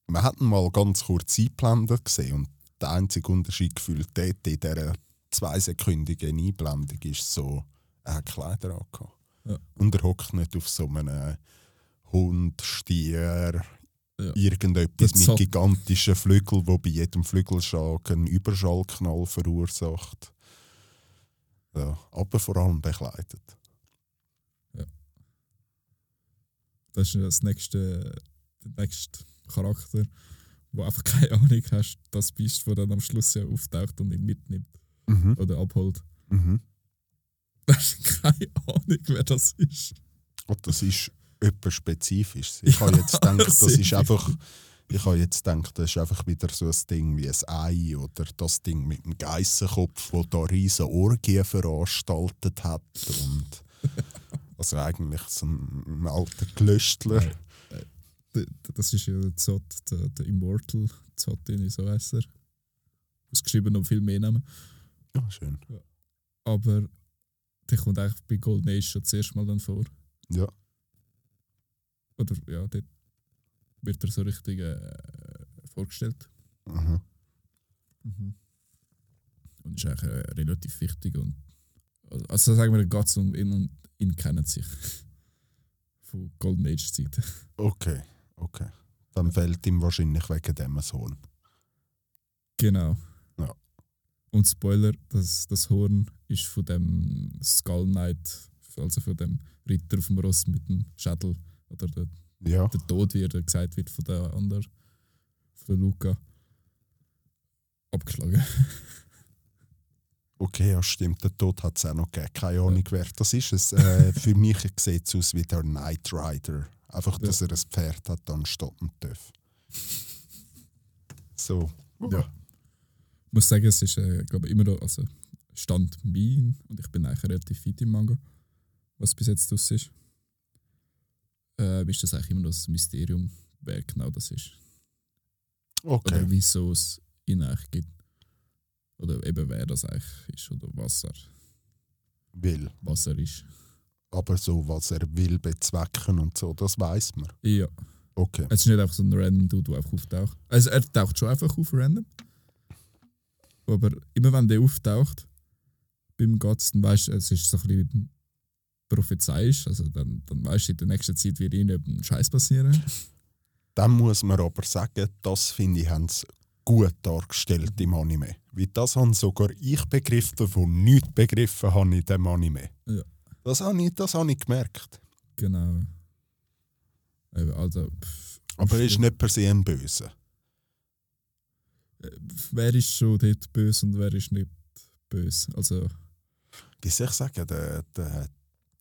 wir hatten mal ganz kurz eingeblendet gesehen und der einzige Unterschied gefühlt dort in dieser zweisekündigen Einblendung ist so, er hat Kleider angehabt. Ja. Und er hockt nicht auf so einem Hund, Stier, Ja. irgendetwas mit so- gigantischen Flügeln, wo bei jedem Flügelschlag einen Überschallknall verursacht. Ja, aber vor allem bekleidet. Das ist das nächste, der nächste Charakter, wo einfach keine Ahnung hast, das bist, der dann am Schluss ja auftaucht und ihn mitnimmt Mhm. oder abholt. Mhm. Du hast keine Ahnung, wer das ist. Und das ist etwas Spezifisches. Ich habe jetzt gedacht, das ist einfach. Ich habe jetzt gedacht, das ist einfach wieder so ein Ding wie ein Ei oder das Ding mit dem Geissenkopf, wo da riesen Orgien veranstaltet hat. Und also eigentlich so ein, alter d- Das ist ja der Zot, der, der Immortal Zotin, so heißt er. Ausgeschrieben noch viel mehr Namen. Ja, schön. Aber der kommt eigentlich bei Golden Age schon zuerst mal dann vor. Ja. Oder ja, dort wird er so richtig äh, vorgestellt. Mhm. Und ist eigentlich äh, relativ wichtig. Und, also sagen wir, geht es um ihn und ihn kennen sich. Von Golden Age Zeiten. Okay, okay. Dann fällt ihm wahrscheinlich wegen dem ein Sohn. Genau. Ja. Und Spoiler, das, das Horn ist von dem Skull Knight, also von dem Ritter auf dem Ross mit dem Schädel. Oder der, Ja, der Tod, wie er gesagt wird von der anderen, von der Luca. Abgeschlagen. okay, ja, stimmt. Der Tod hat es auch noch gegeben. Keine Ahnung, wer das ist. Es, äh, für mich sieht es aus wie der Knight Rider. Einfach, dass er ein Pferd hat anstatt ein Töff. So. Ja. Ich muss sagen, es ist, äh, glaube immer noch, also Stand mein und ich bin eigentlich relativ fit im Manga, was bis jetzt draus ist. Äh, ist das eigentlich immer noch das Mysterium, wer genau das ist. Okay. Oder wieso es ihn eigentlich gibt. Oder eben wer das eigentlich ist oder was er, Will. was er ist. Aber so, was er will bezwecken und so, das weiß man. Ja. Okay. Es ist nicht einfach so ein random Dude, der einfach auftaucht. Also er taucht schon einfach auf random. Aber immer wenn der auftaucht, beim dann weißt du, es ist so ein bisschen prophezeiisch. Also dann, dann weißt du, in der nächsten Zeit wird ihnen ein Scheiß passieren. Dann muss man aber sagen, das finde ich, haben sie gut dargestellt im Anime. Weil das haben sogar ich begriffen, die nichts begriffen haben in dem Anime. Ja. Das habe ich, das habe ich gemerkt. Genau. Also, pff, Aber er ist nicht per se ein Böse. äh, wer ist schon dort böse und wer ist nicht böse? Also, Wie soll ich sagen, der, der,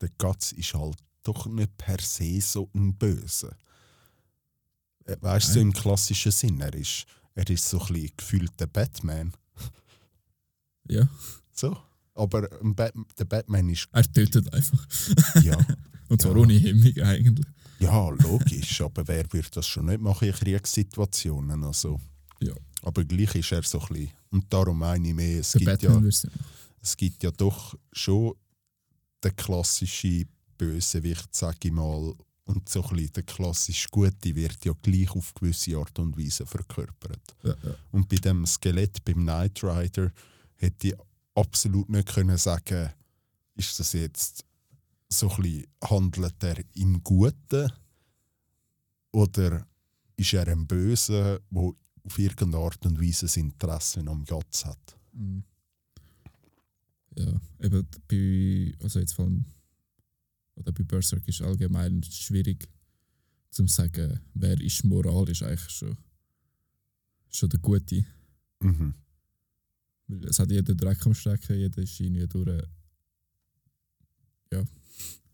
der Gatz ist halt doch nicht per se so ein Böse. Äh, Weißt du, so im klassischen Sinn, er ist, er ist so ein bisschen gefühlter Batman. Ja, So. Aber Bat der Batman ist. er tötet einfach. Ja, Und zwar Ja. ohne Hemmung eigentlich. ja logisch. aber wer würde das schon nicht machen in Kriegssituationen? Also. Ja. Aber gleich ist er so ein bisschen. Und darum meine ich mehr, es Der gibt Batman ja. es gibt ja doch schon den klassischen Bösewicht, sag ich mal, und so ein bisschen der klassisch Gute wird ja gleich auf gewisse Art und Weise verkörpert. Ja, ja. Und bei dem Skelett, beim Knight Rider, hätte ich absolut nicht können sagen, ist das jetzt so ein bisschen, handelt er im Guten oder ist er ein Böse, der auf irgendeine Art und Weise das Interesse am Gatz hat? Mhm. Ja, eben bei, also jetzt vor allem, oder bei Berserk ist allgemein schwierig zu sagen, wer ist moralisch eigentlich schon, schon der Gute. Mhm. Weil es hat jeder Dreck am Stecken, jeder ist irgendwie durch.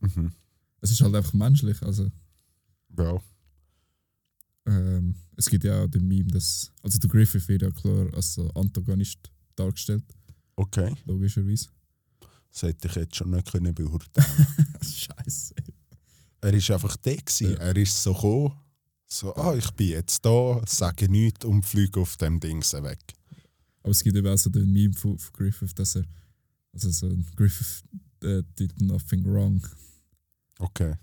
Mhm. Es ist halt einfach menschlich. Also, Ja. ähm, es gibt ja auch den Meme, dass. Also, der Griffith wird ja klar als Antagonist dargestellt, Okay. logischerweise. Das hätte ich jetzt schon nicht können beurteilen Scheiße. Er ist einfach der. Gewesen. Ja. Er ist so gekommen, so, ah, ich bin jetzt da, sage nichts und fliege auf dem Ding weg. Aber es gibt eben auch so den Meme von, von Griffith, dass er. Also, so ein Griffith äh, did nothing wrong. Okay.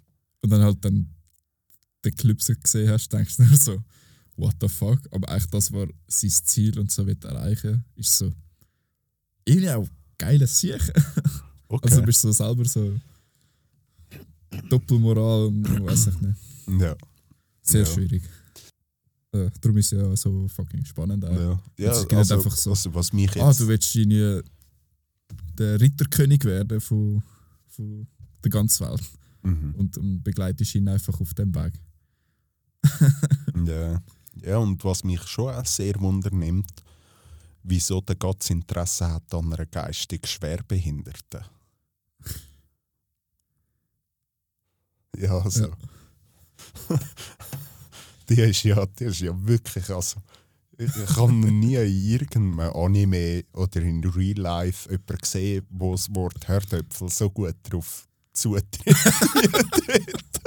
Und dann halt dann den Clip so gesehen hast, denkst du nur so, what the fuck? Aber eigentlich das war sein Ziel und so wird er erreichen. Ist so. Irgendwie auch geiles Sieg. okay. Also du bist so selber so. Doppelmoral und weiß ich nicht. ja. Sehr Ja. schwierig. Äh, darum ist es ja so fucking spannend. Auch. Ja, ja also, einfach so- also was mich jetzt... Ah, du willst irgendwie der Ritterkönig werden von, von der ganzen Welt. mhm. Und, und begleitest ihn einfach auf dem Weg. ja. ja, und was mich schon auch sehr wundernimmt, wieso der Gott Interesse hat an einer geistig Schwerbehinderten. Ja, also... die, ist ja, die ist ja wirklich... Also, ich ich habe noch nie in irgendeinem Anime oder in Real Life jemanden gesehen, wo das Wort Herdöpfel so gut drauf zutrifft.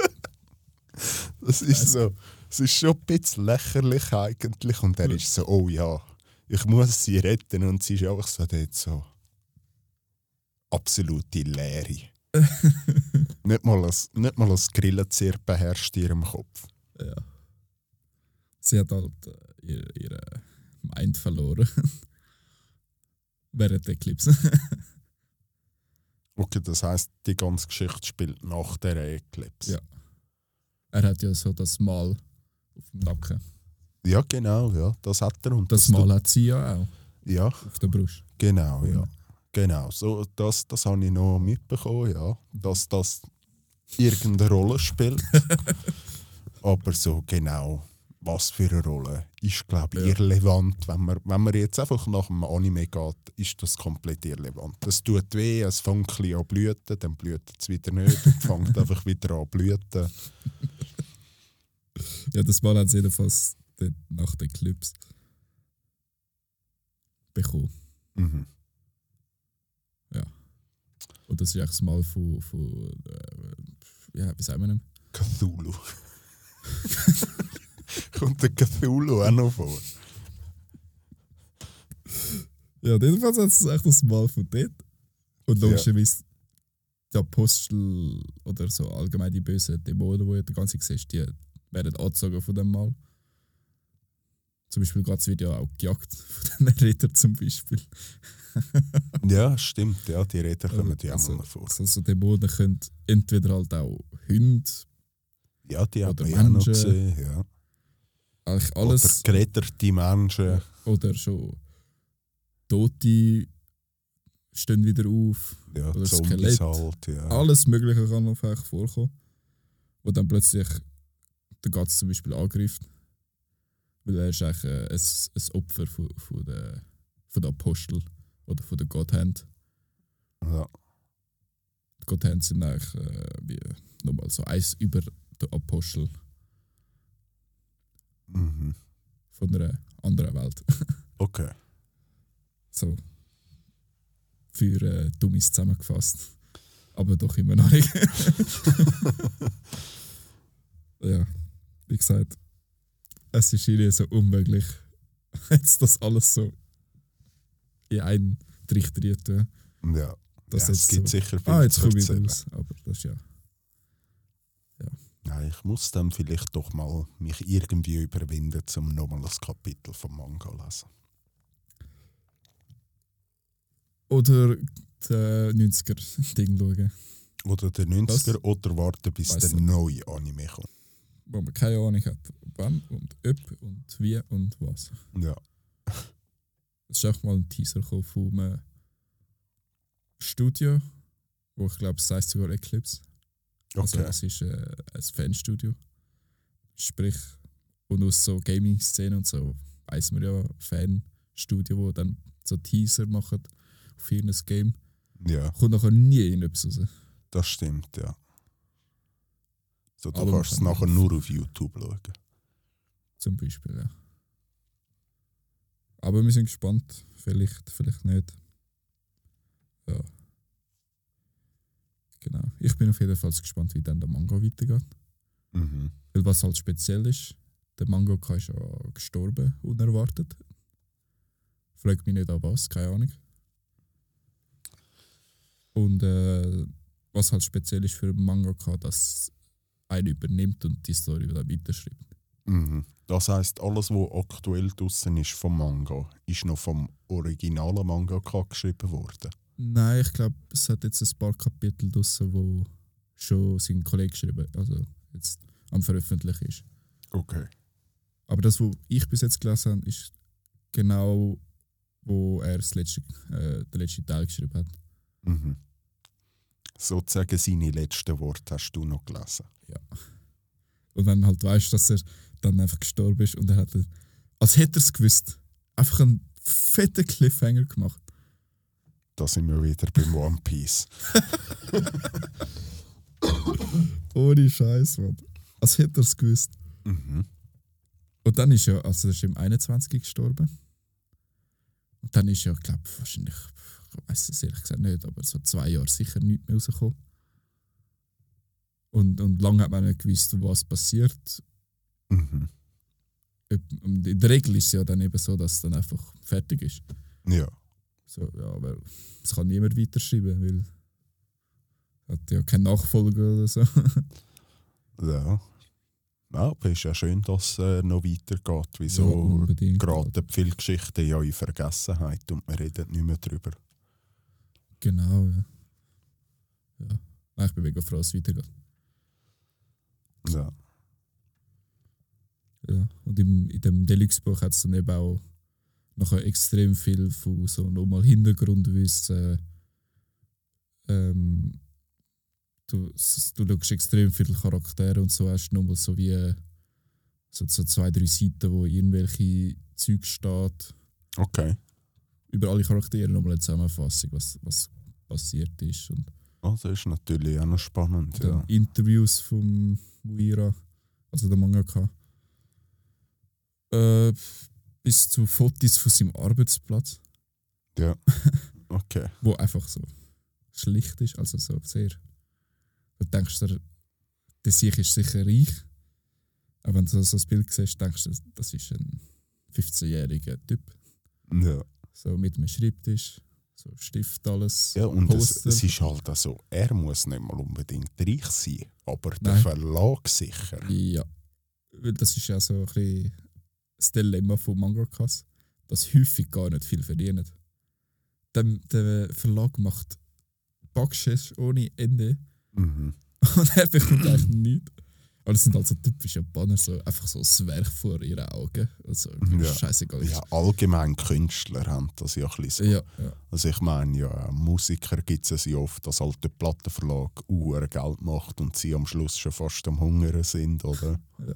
das ist so... Es ist schon ein bisschen lächerlich eigentlich und er ist so, oh ja, ich muss sie retten und sie ist einfach so dort so absolute Leere. nicht, mal ein, nicht mal ein Grillenzirpen beherrscht in ihrem Kopf. Ja. Sie hat halt äh, ihre, ihre Mind verloren. Während der Eclipse. Okay, das heisst, die ganze Geschichte spielt nach der Eclipse. Ja. er hat ja so das Mal auf dem Nacken. Ja, genau, ja, das hat er. Und Das Mal hat sie ja auch Ja, auf der Brust. genau, ja. Genau, so, das, das habe ich noch mitbekommen, ja. Dass das irgendeine Rolle spielt. Aber so genau, was für eine Rolle, ist, glaube ich, Ja. irrelevant. Wenn man, wenn man jetzt einfach nach dem Anime geht, ist das komplett irrelevant. Es tut weh, es fängt ein an blüten, dann blüht es wieder nicht und fängt einfach wieder an blüten. Ja, das Mal hat sie jedenfalls dort nach der Eclipse bekommen. Mhm. Und das ist eigentlich das Mal von, von äh, ja, wie sagen wir denn? Cthulhu. Kommt der Cthulhu auch noch vor? Ja, jedenfalls hat es echt das Mal von dort. Und Ja. logischerweise die Apostel oder so allgemein die bösen Dämonen, die du ganze siehst, die werden angezogen von dem Mal. Zum Beispiel geht wird ja auch gejagt von den Rittern zum Beispiel. Ja, stimmt, ja, die Reden kommen ja also, auch mal vor. Also Dämonen können entweder halt auch Hunde, Ja, die oder wir ja noch Menschen. gesehen. Ja. eigentlich alles. Oder geretterte Menschen. Oder schon Tote stehen wieder auf. Ja, Oder Zombies Skelett. halt. Ja. Alles Mögliche kann auf euch vorkommen. Wo dann plötzlich der Gatz zum Beispiel angreift. Weil er ist eigentlich äh, ein, ein Opfer von, von, der, von der Apostel oder von der Godhand. Ja. Die Godhand sind eigentlich äh, wie nochmal so eins über der Apostel. Mhm. von einer anderen Welt. Okay. so für äh, Dummies zusammengefasst. Aber doch immer noch nicht. ja, wie gesagt, es ist irgendwie so unmöglich, jetzt das alles so in einen Trichter zu tun. Ja. Das ja, es gibt so, sicher viel Ah, jetzt komme ich raus. Aber das ist ja. Nein, ich muss dann vielleicht doch mal mich irgendwie überwinden, um nochmal ein Kapitel vom Manga zu lesen. Oder der 90er-Ding schauen, Oder der 90er Was? oder warten, bis Weiss der neue Anime kommt. Wo man keine Ahnung hat, wann und ob und wie und was. Ja. Es ist auch mal ein Teaser von einem Studio, wo ich glaube, es heißt sogar Eclipse. Also Okay. es ist äh, ein Fanstudio. Sprich, und aus so Gaming-Szene und so weiß man ja, Fanstudio, wo dann so Teaser machen für ein Game. ja, Kommt nachher nie in etwas raus. das stimmt, ja. So, du Aber kannst es nachher nur auf YouTube schauen. Zum Beispiel, ja. Aber wir sind gespannt. Vielleicht, vielleicht nicht. Ja. Genau. Ich bin auf jeden Fall gespannt, wie dann der Manga weitergeht. Mhm. Weil was halt speziell ist, der Mangaka ist ja gestorben, unerwartet. Fragt mich nicht an was, keine Ahnung. Und äh, was halt speziell ist für einen Mangaka, dass einen übernimmt und die Story wieder weiterschreibt. Mhm. Das heißt, alles, was aktuell draussen ist vom Manga, ist noch vom originalen Mangaka geschrieben worden. Nein, ich glaube, es hat jetzt ein paar Kapitel draussen, wo schon sein Kollege geschrieben also jetzt am Veröffentlichen ist. Okay. Aber das, was ich bis jetzt gelesen habe, ist genau, wo er das letzte, äh, den letzten Teil geschrieben hat. Mhm. Sozusagen seine letzten Worte hast du noch gelesen. Und wenn du halt weißt, dass er dann einfach gestorben ist und er hat, als hätte er es gewusst, einfach einen fetten Cliffhanger gemacht. Da sind wir wieder beim One Piece. Ohne Scheiß, Mann. Als hätte er es gewusst. Mhm. Und dann ist er, also er ist im 21. gestorben. Und dann ist ja, ich glaube, wahrscheinlich, ich weiß es ehrlich gesagt nicht, aber so zwei Jahre sicher nichts mehr rausgekommen. Und, und lange hat man nicht gewusst, was passiert. Mhm. Und In der Regel ist es ja dann eben so, dass es dann einfach fertig ist. Ja. So, ja, weil es kann niemand weiterschreiben, weil hat ja keinen Nachfolger oder so. Ja. ja aber es ist ja schön, dass es äh, noch weitergeht. Ja, Wieso unbedingt. geraten viele Geschichten ja in Vergessenheit und wir reden nicht mehr drüber. Genau, ja. ja. Nein, ich bin mega froh, dass es weitergeht. Ja. Ja. Und im, in dem Deluxe-Buch hat es dann eben auch nachher extrem viel von so nochmal Hintergrundwissen. Ähm, du, du schaust extrem viele Charaktere und so hast nochmal so wie so, so zwei, drei Seiten, wo irgendwelche Zeug steht. Okay. Über alle Charaktere nochmal eine Zusammenfassung, was, was passiert ist. Und Oh, das ist natürlich auch noch spannend. Ja. Interviews vom Muira, also der Mangaka. Äh, bis zu Fotos von seinem Arbeitsplatz, ja. Okay. wo einfach so schlicht ist, also so sehr. Du denkst dir, der Sieg ist sicher reich, aber wenn du so das Bild siehst, denkst du, das ist ein 15-jähriger Typ, Ja. So mit einem Schreibtisch, so Stift, alles. Ja, und es, es ist halt auch so, er muss nicht mal unbedingt reich sein, aber der Nein. Verlag sicher. Ja, weil das ist ja so ein bisschen das Dilemma von Mangakas, dass häufig gar nicht viel verdienen. Der, der Verlag macht Backschiss ohne Ende Mhm. und er bekommt eigentlich nichts. Aber das sind halt so typische Banner, so einfach so das Werk vor ihren Augen. Also, Ja. scheißegal. Ja, allgemein Künstler haben das ja ein bisschen so. ja, ja. Also ich meine, ja, Musiker gibt es ja oft, dass halt der Plattenverlag Uhr Geld macht und sie am Schluss schon fast am Hungern sind, oder? Ja.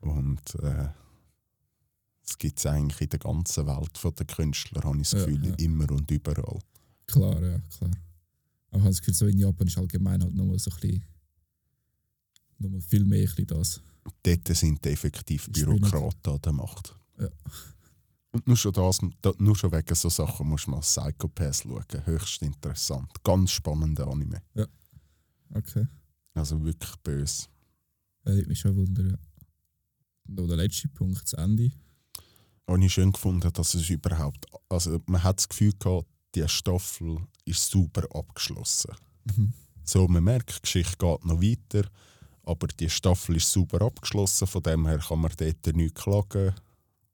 Und äh, das gibt es eigentlich in der ganzen Welt von den Künstlern, habe ich das Ja, Gefühl, ja. immer und überall. Klar, ja, klar. Aber ich habe das Gefühl, so in Japan ist allgemein halt nochmal so ein bisschen, nochmal viel mehr ein das. Dort sind effektiv. Bürokraten an der Macht. Ja. Und nur schon, das, da- nur schon wegen so Sachen muss man Psychopaths schauen. Höchst interessant. Ganz spannender Anime. Okay. Also wirklich böse. Ja, würde mich schon wundern, ja. Noch der letzte Punkt, das Ende. Habe ich schön gefunden, dass es überhaupt. Also man hat das Gefühl gehabt, die Staffel ist super abgeschlossen. Mhm. So, man merkt, die Geschichte geht noch weiter, aber die Staffel ist super abgeschlossen. Von dem her kann man dort nichts klagen.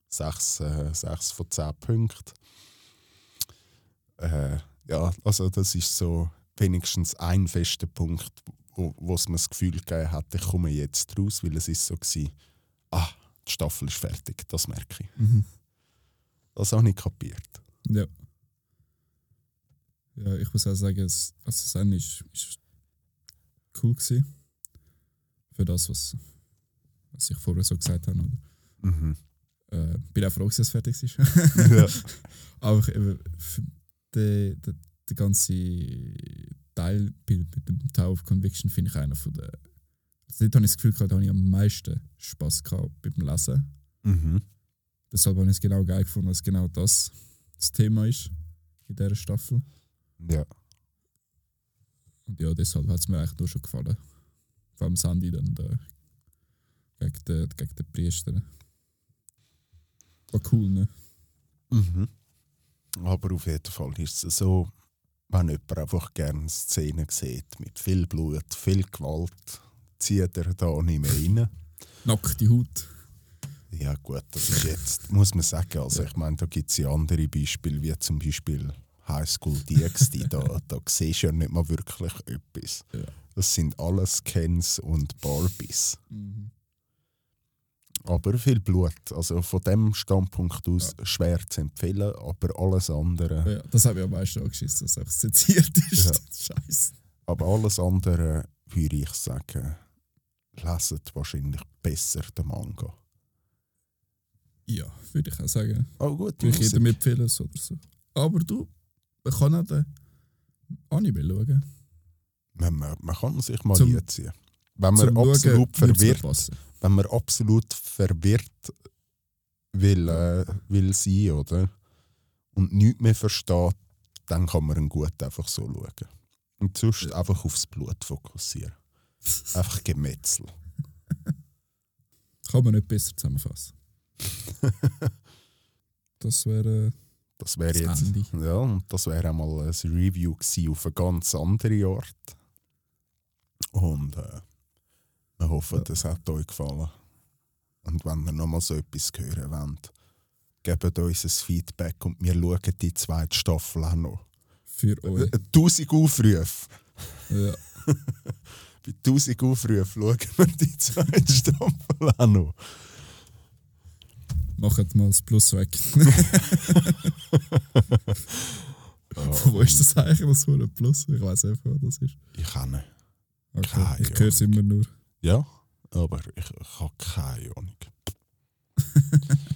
Sechs, äh, sechs von zehn Punkten. Äh, ja, also das ist so wenigstens ein fester Punkt, wo, wo es mir das Gefühl gegeben hat, ich komme jetzt raus, weil es ist so war, ah, die Staffel ist fertig, das merke ich. Mhm. Das habe ich kapiert. Ja. Ja, ich muss auch sagen, es, also das Ende ist, ist cool gewesen. Für das, was, was ich vorher so gesagt habe. Oder? Mhm. Äh, bin auch froh, dass es fertig ist. ja. Aber ich eben, für den, den, den ganzen Teil mit dem Tower of Conviction finde ich einer von der. Also dort habe ich das Gefühl gehabt, da habe ich am meisten Spass gehabt beim Lesen. Mhm. Deshalb habe ich es genau geil gefunden, dass genau das das Thema ist in dieser Staffel. ja. Und ja, deshalb hat es mir eigentlich nur schon gefallen. Allem Sandy dann da gegen den, gegen den Priester. War cool, ne? Mhm. Aber auf jeden Fall ist es so, wenn jemand einfach gerne Szenen sieht mit viel Blut, viel Gewalt, zieht er da nicht mehr rein. Nackte Haut. Ja gut, das ist jetzt, muss man sagen, also ich meine, da gibt es ja andere Beispiele, wie zum Beispiel High School DxD, da, da siehst du ja nicht mal wirklich etwas. Ja. Das sind alles Kens und Barbies. Mhm. Aber viel Blut, also von dem Standpunkt aus schwer zu empfehlen, aber alles andere... Ja, das habe ich am meisten angeschissen, dass es seziert ist. Ja. Scheiße. Aber alles andere würde ich sagen, leset wahrscheinlich besser den Manga. Ja, würde ich auch sagen. Oh gut, ich jedem empfehlen oder so. Aber du, man kann auch den Anime schauen. Man, man, man kann sich mal Zum- reinziehen. Wenn man Schauen absolut verwirrt, wenn man absolut verwirrt will, äh, will sein, oder? Und nichts mehr versteht, dann kann man ihn gut einfach so schauen. Und sonst einfach aufs Blut fokussieren. Einfach Gemetzel. Kann man nicht besser zusammenfassen. das wäre Das wäre Das jetzt. Ende. Ja, und das wäre einmal ein Review auf eine ganz andere Art. Und äh, wir hoffen, Ja. das hat euch gefallen. Und wenn ihr nochmal so etwas hören wollt, gebt uns ein Feedback und wir schauen die zweite Staffel auch noch. für euch. 1000 Aufrufe. Ja. Bei 1000 Aufrufen schauen wir die zweite Staffel auch noch. Macht mal das Plus weg. Ja, Wo ist das eigentlich, das Plus? Ich weiß einfach, was das ist. Ich kenne. Okay. Keine Ich höre es immer nur. Ja, aber ich, ich habe keine Ahnung.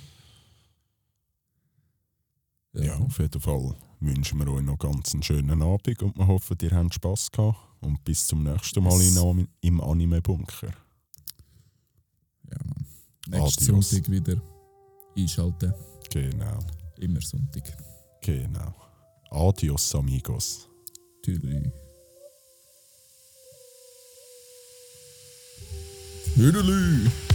Ja, auf jeden Fall wünschen wir euch noch ganz einen schönen Abend und wir hoffen, ihr habt Spass gehabt. Und bis zum nächsten Mal in, im Anime-Bunker. Ja, Mann. Nächsten Adios. Sonntag wieder einschalten. Genau, Immer Sonntag. genau. Adios, amigos. Tüdelü. Italy.